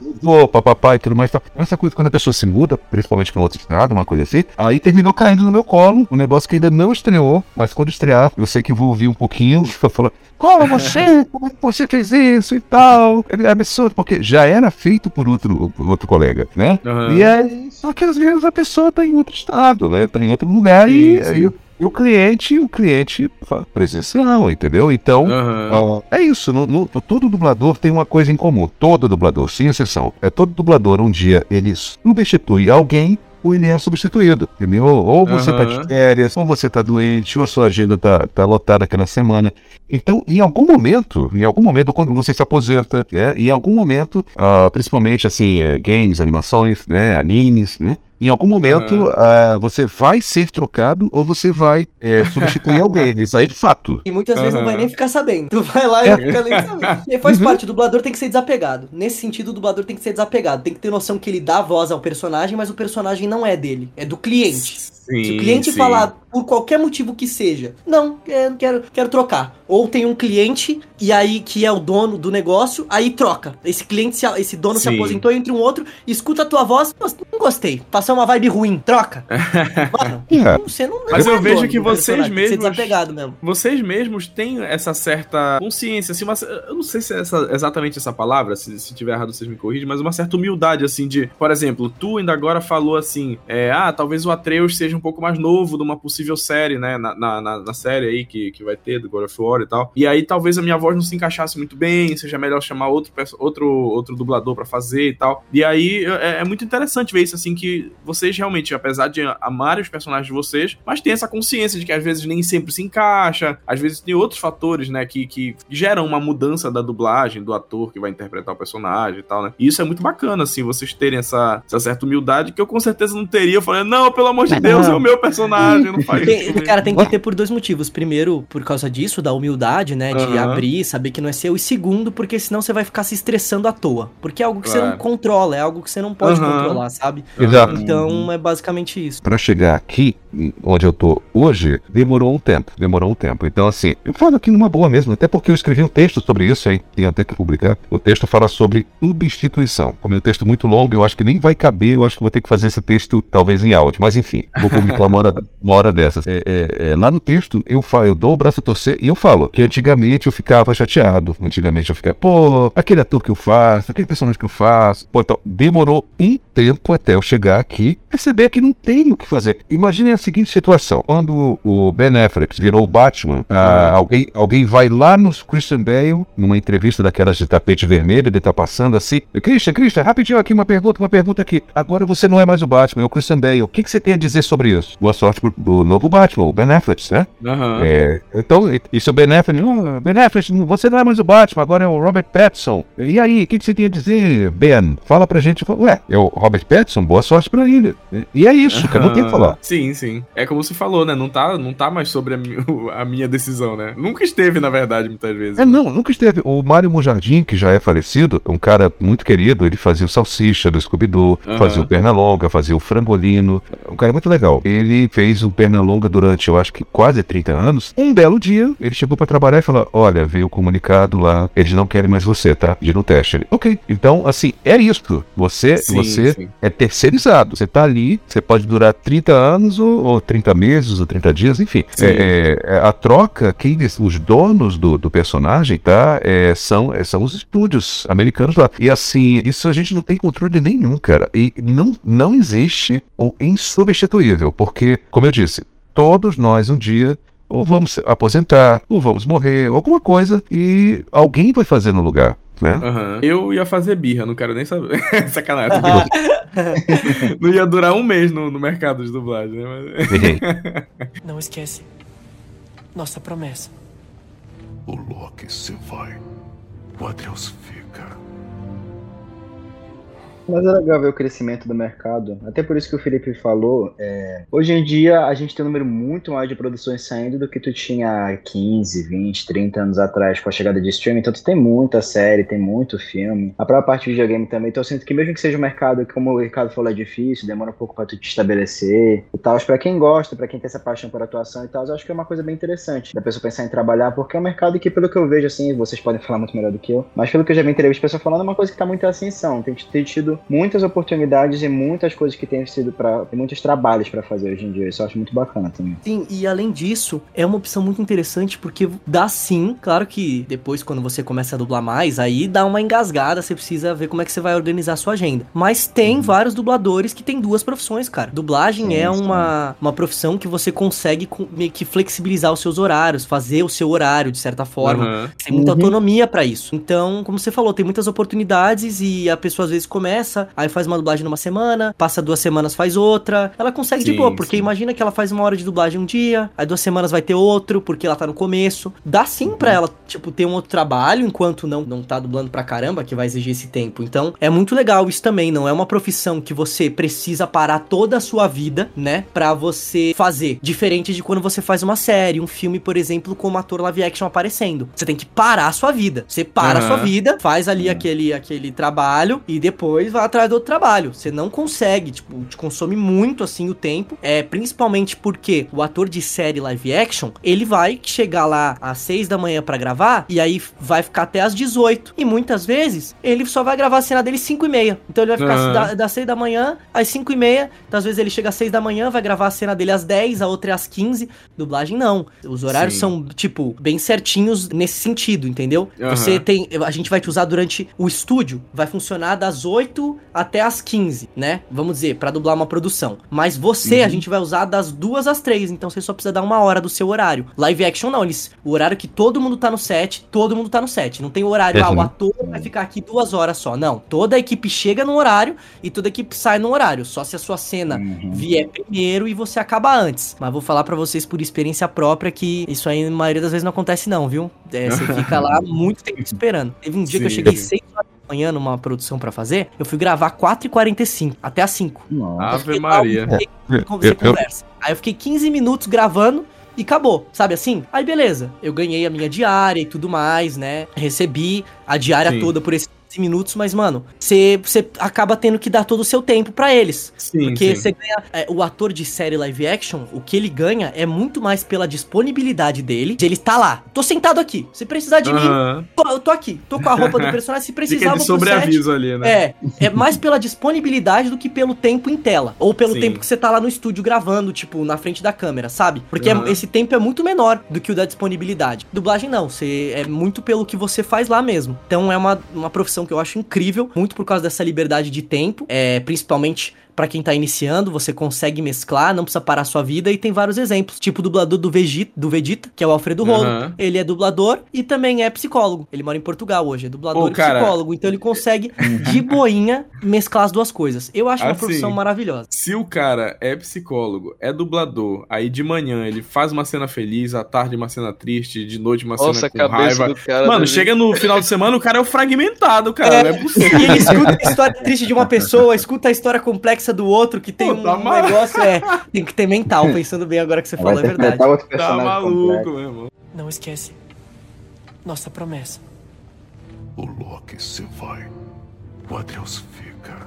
mudou, papapá e tudo mais. Tá. Essa coisa quando a pessoa se muda, principalmente para outro estado, uma coisa assim, aí terminou caindo no meu colo, um negócio que ainda não estreou, mas quando estrear, eu sei que vou ouvir um pouquinho, falando, como você, como é que você fez isso e tal? É absurdo, porque já era feito por outro, por outro colega, né? Aham. E aí, só que às vezes a pessoa tá em outro estado, né? Tá em outro lugar e, Aí o- e o cliente, o cliente presencial, entendeu? Então, ó, é isso. no- no- todo dublador tem uma coisa em comum. Todo dublador, sem exceção. É todo dublador um dia ele substitui alguém ou ele é substituído, entendeu? Ou você tá Aham. de férias, ou você tá doente, ou a sua agenda tá, tá lotada aquela semana. Então, em algum momento, em algum momento, quando você se aposenta, é, em algum momento, ah, principalmente assim, é, games, animações, né, animes, né? Em algum momento, ah, você vai ser trocado ou você vai é, substituir alguém. Isso aí é de fato. E muitas vezes não vai nem ficar sabendo. Tu vai lá e não fica nem sabendo. E faz Uhum. parte, o dublador tem que ser desapegado. Nesse sentido, o dublador tem que ser desapegado. Tem que ter noção que ele dá voz ao personagem, mas o personagem não é dele, é do cliente. Se o cliente sim. falar por qualquer motivo que seja, não, eu não quero, quero trocar. Ou tem um cliente e aí que é o dono do negócio, aí troca. Esse cliente, se- esse dono se Sim. aposentou entre um outro, escuta a tua voz, "Nossa, não gostei, passou uma vibe ruim, troca. Mano, É. você não Mas não eu é vejo dono que do vocês ser mesmos- desapegado mesmo. Vocês mesmos têm essa certa consciência, assim, uma, eu não sei se é essa- exatamente essa palavra, se, se tiver errado vocês me corrigem, mas uma certa humildade, assim, de, por exemplo, tu ainda agora falou assim, é, ah, talvez o Atreus seja um pouco mais novo de uma possível série, né, na, na, na- série aí que, que vai ter, do God of War e tal, e aí talvez a minha voz não se encaixasse muito bem, seja melhor chamar outro, outro, outro dublador pra fazer e tal, e aí é, é muito interessante ver isso, assim, que vocês realmente, apesar de amarem os personagens de vocês, mas tem essa consciência de que às vezes nem sempre se encaixa, às vezes tem outros fatores, né, que, que geram uma mudança da dublagem do ator que vai interpretar o personagem e tal, né? E isso é muito bacana, assim, vocês terem essa, essa certa humildade que eu com certeza não teria. Eu falei, não, pelo amor de Deus, é o meu personagem, não faz Tem- isso. comigo." cara, tem que ter por dois motivos. Primeiro, por causa disso, da humildade, né? De Aham. abrir, saber que não é seu. E segundo, porque senão você vai ficar se estressando à toa. Porque é algo que você Claro. não controla, é algo que você não pode Aham. controlar, sabe? Exato. Então é basicamente isso. Pra chegar aqui, onde eu tô hoje, demorou um tempo. Demorou um tempo. Então, assim, eu falo aqui numa boa mesmo, até porque eu escrevi um texto sobre isso aí, tem até que publicar. O texto fala sobre substituição. Como é um texto muito longo, eu acho que nem vai caber, eu acho que vou ter que fazer esse texto talvez em áudio. Mas enfim, vou publicar uma hora, uma hora dessas. É, é, é, lá no texto, eu falo, eu dou o braço a torcer e eu falo que antigamente eu ficava chateado. Antigamente eu ficava, pô, aquele ator que eu faço, aquele personagem que eu faço. Pô, então, demorou um tempo até eu chegar aqui perceber que não tem o que fazer. Imaginem a seguinte situação: quando o Ben Affleck virou o Batman, ah, alguém, alguém vai lá no Christian Bale, numa entrevista daquelas de tapete vermelho, ele tá passando assim. Christian, Christian, rapidinho aqui uma pergunta, uma pergunta aqui. Agora você não é mais o Batman, é o Christian Bale. O que, que você tem a dizer sobre isso? Boa sorte pro, pro novo Batman, o Ben Affleck, né? Aham. É, então, e- e seu Ben Affleck, não, Ben Affleck, você não é mais o Batman, agora é o Robert Pattinson. E aí, o que, que você tem a dizer, Ben? Fala pra gente. Ué, é o Robert Pattinson, boa sorte pra ele. E é isso, cara, não tem o que falar. Sim, sim. É como se falou, né? Não tá, não tá mais sobre a, a minha decisão, né? Nunca esteve, na verdade, muitas vezes. É, não, nunca esteve. O Mário Mujardim, que já é falecido, um cara muito querido, ele fazia o Salsicha do Scooby-Doo, fazia o Pernalonga, fazia o Frangolino. Um cara muito legal. Ele fez o Pernalonga durante, eu acho que quase 30 anos. Um belo dia, ele chegou pra trabalhar e falou: Olha, veio o comunicado lá, eles não querem mais você, tá? De no teste. Ele, ok. Então, assim, é isso. Você, Sim, você sim. é terceirizado. Você tá ali, você pode durar 30 anos ou, ou 30 meses ou 30 dias, enfim. É, é, a troca, quem, os donos do, do personagem, tá? É, são, é, são os estúdios americanos lá. E assim, isso a gente não tem controle nenhum, cara. E não, não existe o insubstituível, porque, como eu disse, todos nós um dia ou vamos se aposentar, ou vamos morrer, alguma coisa, e alguém vai fazer no lugar. Né? Aham. Eu ia fazer birra, não quero nem saber. Sacanagem. não ia durar um mês no, no mercado de dublagem, né? Mas- Não esquece. Nossa promessa. O Loki se vai. O Atreus fica. Mas é legal ver o crescimento do mercado. Até por isso que o Felipe falou. é, Hoje em dia a gente tem um número muito maior de produções saindo do que tu tinha 15, 20, 30 anos atrás com a chegada de streaming. Então tu tem muita série, tem muito filme. A própria parte de videogame também. Então eu sinto que mesmo que seja um mercado que, como o Ricardo falou, é difícil, demora um pouco pra tu te estabelecer e tal. Pra quem gosta, pra quem tem essa paixão por atuação e tal, eu acho que é uma coisa bem interessante da pessoa pensar em trabalhar, porque é um mercado que, pelo que eu vejo, assim, vocês podem falar muito melhor do que eu, mas pelo que eu já vi entrevista pessoas falando, é uma coisa que tá muito em ascensão. Tem, tem muitas oportunidades e muitas coisas que têm sido para muitos trabalhos pra fazer hoje em dia. Isso eu acho muito bacana também. Sim, e além disso, é uma opção muito interessante porque dá sim, claro que depois quando você começa a dublar mais, aí dá uma engasgada, você precisa ver como é que você vai organizar a sua agenda. Mas tem vários dubladores que têm duas profissões, cara. Dublagem Sim, é sim. uma, uma profissão que você consegue com- meio que flexibilizar os seus horários, fazer o seu horário de certa forma. Aham. Tem muita Uhum. autonomia pra isso. Então, como você falou, tem muitas oportunidades e a pessoa às vezes começa, aí faz uma dublagem numa semana, passa duas semanas faz outra. Ela consegue de Sim, boa, porque sim. imagina que ela faz uma hora de dublagem um dia, aí duas semanas vai ter outro, porque ela tá no começo. Dá sim pra ela, tipo, ter um outro trabalho enquanto não não tá dublando pra caramba, que vai exigir esse tempo. Então, é muito legal isso também, não é uma profissão que você precisa parar toda a sua vida, né, Pra você fazer. Diferente de quando você faz uma série, um filme, por exemplo, com um ator live action aparecendo. Você tem que parar a sua vida. Você para a sua vida, faz ali aquele, aquele trabalho e depois vai atrás do outro trabalho. Você não consegue, tipo, te consome muito assim o tempo. É principalmente porque o ator de série live action, ele vai chegar lá às 6 da manhã pra gravar e aí vai ficar até às 18. E muitas vezes ele só vai gravar a cena dele 5 e meia. Então ele vai ficar da, das 6 da manhã às 5 e meia. Então às vezes ele chega às 6 da manhã, vai gravar a cena dele às 10, a outra é às 15. Dublagem não. Os horários Sim. são, tipo, bem certinhos nesse sentido, entendeu? Aham. Você tem. A gente vai te usar durante o estúdio, vai funcionar das 8 até as 15, né? Vamos dizer, pra dublar uma produção. Mas você, Uhum. a gente vai usar das 2 às 3, então você só precisa dar uma hora do seu horário. Live action não, eles. O horário que todo mundo tá no set, todo mundo tá no set. Não tem horário, ah, o Uhum. ator vai ficar aqui duas horas só. Não. Toda a equipe chega no horário e toda a equipe sai no horário. Só se a sua cena Uhum. vier primeiro e você acaba antes. Mas vou falar pra vocês por experiência própria que isso aí, na maioria das vezes, não acontece, não, viu? É, você fica lá muito tempo esperando. Teve um dia que eu Sim. cheguei 6 horas manhã numa produção pra fazer, eu fui gravar 4h45, até as 5. Nossa. Ave Maria. um Eu- Você eu- conversa. Aí eu fiquei 15 minutos gravando e acabou, sabe assim? Aí beleza, eu ganhei a minha diária e tudo mais, né? Recebi a diária Sim. toda por esses 15 minutos, mas mano, você acaba tendo que dar todo o seu tempo pra eles. Sim, Porque você ganha. é, o ator de série live action, o que ele ganha é muito mais pela disponibilidade dele, de ele estar lá. Tô sentado aqui. Se precisar de mim, Aham. tô- eu tô aqui. Tô com a roupa do personagem. Se precisar, Fica eu de sobreaviso ali, né? É, é mais pela disponibilidade do que pelo tempo em tela. Ou pelo Sim. tempo que você tá lá no estúdio gravando, tipo, na frente da câmera, sabe? Porque é- Aham. esse tempo é muito menor do que o da disponibilidade. Dublagem não, você é muito pelo que você faz lá mesmo. Então é uma, uma profissão que eu acho incrível, muito por causa dessa liberdade de tempo, é, principalmente Pra quem tá iniciando, você consegue mesclar, não precisa parar a sua vida e tem vários exemplos, tipo o dublador do Vegeta, do Vegeta que é o Alfredo Rolo. Aham. Ele é dublador e também é psicólogo. Ele mora em Portugal hoje, é dublador Ô, e cara. psicólogo, então ele consegue de boinha mesclar as duas coisas. Eu acho uma Assim, profissão maravilhosa. Se o cara é psicólogo, é dublador, aí de manhã ele faz uma cena feliz, à tarde uma cena triste, de noite uma Nossa, cena com raiva. do cara. Mano, chega no final de semana, o cara é o fragmentado, cara. Não é possível. E ele escuta a história triste de uma pessoa, escuta a história complexa do outro, que tem Pô, um tá mal. negócio, é. Tem que ter mental, pensando bem agora que você falou, é verdade. Tá maluco, meu irmão. Não esquece. Nossa promessa. O Loki se vai. O Atreus fica.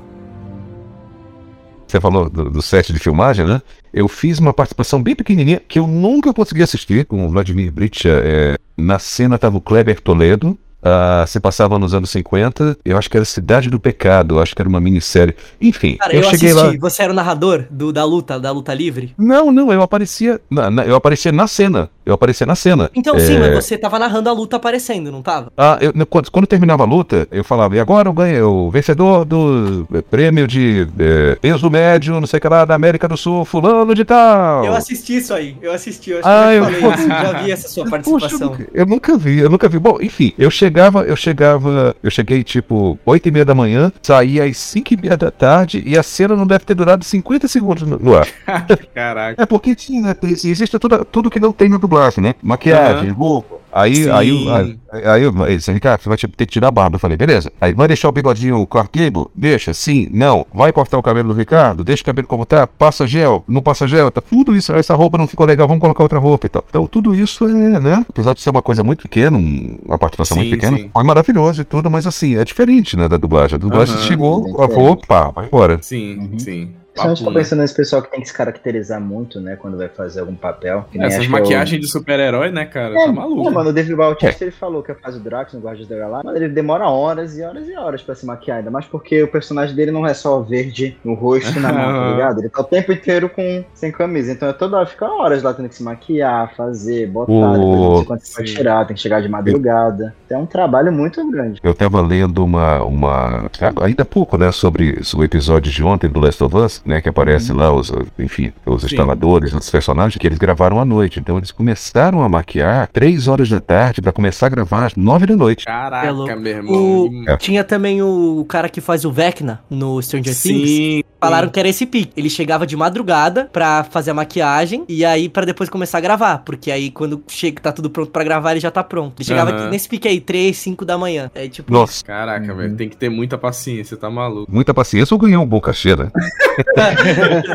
Você falou do, do set de filmagem, né? Eu fiz uma participação bem pequenininha que eu nunca consegui assistir com o Vladimir Britcha. É, na cena tava o Kleber Toledo. Ah, se passava nos anos 50. Eu acho que era Cidade do Pecado. Acho que era uma minissérie. Enfim, Cara, eu, eu, cheguei assisti. lá. Você era o narrador do, da luta, da luta livre? Não, não, eu aparecia. na- na- eu aparecia na cena. Eu aparecia na cena. Então sim, É, mas você tava narrando a luta aparecendo, não tava? Ah, eu- quando, quando terminava a luta, eu falava, e agora eu ganhei o vencedor do eh, prêmio de eh, peso médio, não sei o que lá, da América do Sul, fulano de tal. Eu assisti isso aí, eu assisti, eu acho Ah, que eu eu- falei isso, já vi essa sua Poxa, eu participação. nunca, eu nunca vi, eu nunca vi. Bom, enfim, eu chegava, eu chegava, eu cheguei tipo 8 e meia da manhã, saí às 5 e meia da tarde e a cena não deve ter durado 50 segundos no, no ar. Caraca. É porque tinha, né, existe tudo, tudo que não tem na dublagem, né? Maquiagem, roupa. Aí, aí, aí, aí, aí, disse, Ricardo, você vai ter que tirar a barba. Eu falei, beleza. Aí, vai deixar o bigodinho Clark Gable? Deixa, sim, não. Vai cortar o cabelo do Ricardo? Deixa o cabelo como tá. Passa gel, não passa gel. Tá tudo isso. Essa roupa não ficou legal, vamos colocar outra roupa e tal. Então, tudo isso é, né? Apesar de ser uma coisa muito pequena, um- uma participação Sim, muito pequena, sim. foi maravilhoso e tudo, mas assim, é diferente, né, da dublagem. A dublagem Aham. chegou, Bem a roupa, pá, vai embora. Sim, Uhum. sim. Principalmente Papo, tô né? pensando nesse pessoal que tem que se caracterizar muito, né? Quando vai fazer algum papel. Essas é o- maquiagens de super-herói, né, cara? É, tá maluco. é, mano, o David Bautista ele falou que faz o Drax no Guardiões da Galáxia, mas ele demora horas e horas e horas pra se maquiar, ainda mais porque o personagem dele não é só verde no rosto e na mão, tá ligado? Ele tá o tempo inteiro com, sem camisa, então é toda hora, fica horas lá tendo que se maquiar, fazer, botar, O- depois não sei quanto você vai Sim. tirar, tem que chegar de madrugada. Então é um trabalho muito grande. Eu tava lendo uma, uma. Ainda há pouco, né? Sobre o episódio de ontem do Last of Us, né? Que aparece lá os, enfim, os Sim. instaladores, os personagens, que eles gravaram à noite. Então eles começaram a maquiar três horas da tarde pra começar a gravar às nove da noite. Caraca, É meu irmão. O- É. Tinha também o cara que faz o Vecna no Stranger Things. Sim. Falaram que era esse pique. Ele chegava de madrugada pra fazer a maquiagem e aí pra depois começar a gravar. Porque aí quando chega, tá tudo pronto pra gravar, ele já tá pronto. Ele chegava Aham. nesse pique aí, 3, 5 da manhã. É tipo. Nossa, Caraca, Uhum. velho. Tem que ter muita paciência, tá maluco. muita paciência ou ganhar um bom cachê, né?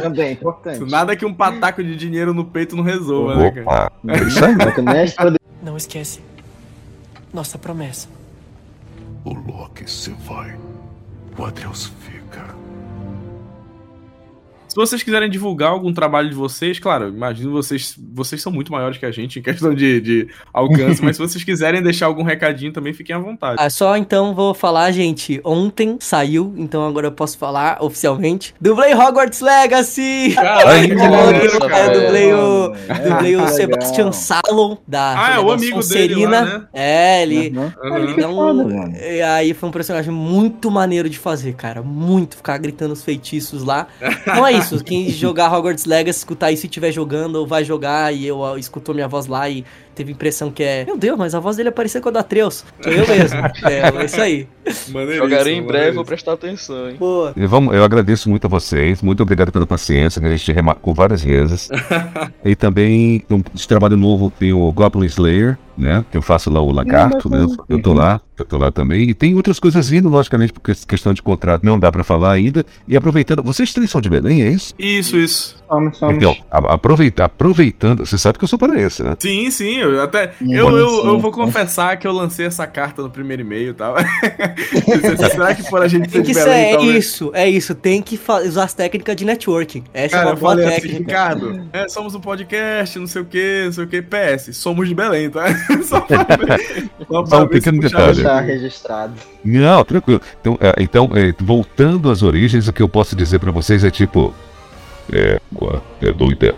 Também é importante. Nada que um pataco de dinheiro no peito não resolva, né, cara? Opa, é isso aí. Só que nem a história Não esquece. Nossa promessa. O Loki se vai. O Atreus fica. Se vocês quiserem divulgar algum trabalho de vocês, claro, imagino vocês. Vocês são muito maiores que a gente em questão de, de alcance, mas se vocês quiserem deixar algum recadinho também, fiquem à vontade. Ah, só então vou falar, gente. Ontem saiu, então agora eu posso falar oficialmente. Dublei Hogwarts Legacy! Maneiro, é, dublei o, É, dublei o Sebastian legal. Salon da, Ah, é o amigo dele Sonserina. lá, né? É, ele. Uhum. Que Então, foda, mano. e aí foi um personagem muito maneiro de fazer, cara. Muito. Ficar gritando os feitiços lá. Então é isso. Quem jogar Hogwarts Legacy, escutar isso e estiver jogando, ou vai jogar e eu escutou minha voz lá e teve a impressão que é. Meu Deus, mas a voz dele é parecida com a da Atreus. Sou eu mesmo. é, é isso aí. Maneiríssimo, Jogarei em breve, vou prestar atenção, hein? Boa. E vamos, eu agradeço muito a vocês, muito obrigado pela paciência, que a gente remarcou várias vezes. e também, um de trabalho novo, tem o Goblin Slayer, né? Que eu faço lá o lagarto, né? Eu tô lá, eu tô lá também. E tem outras coisas vindo, logicamente, porque questão de contrato não dá pra falar ainda. E aproveitando, vocês três são de Belém, é isso? Isso, isso. Somos, somos. Então, a- aproveita, aproveitando, você sabe que eu sou paraense, né? Sim, sim, eu até. Sim, Eu, eu, sim, eu vou sim. confessar que eu lancei essa carta no primeiro e-mail e tal. Será que por a gente Tem ser que Belém, é talvez? isso, é isso. Tem que usar as técnicas de networking. Essa Cara, é uma boa assim, técnica. Ricardo, é, somos um podcast, não sei o que, não sei o que, PS, somos de Belém, tá? Só pra, só Só um ver pequeno detalhe. registrado. Não, tranquilo. Então, é, então é, voltando às origens, o que eu posso dizer pra vocês é tipo. É. É doida.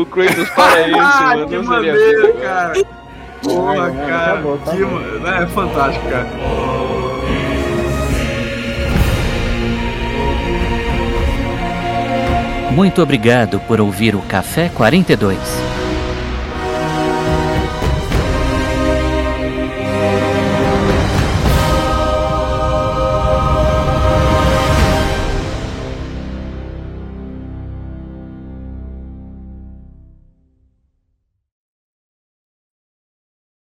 O Kratos paraense, Ah, mano. que maneiro, cara. Porra, Ai, não, cara. tá bom, tá que, bom. ma- É fantástico, cara. Muito obrigado por ouvir o Café 42.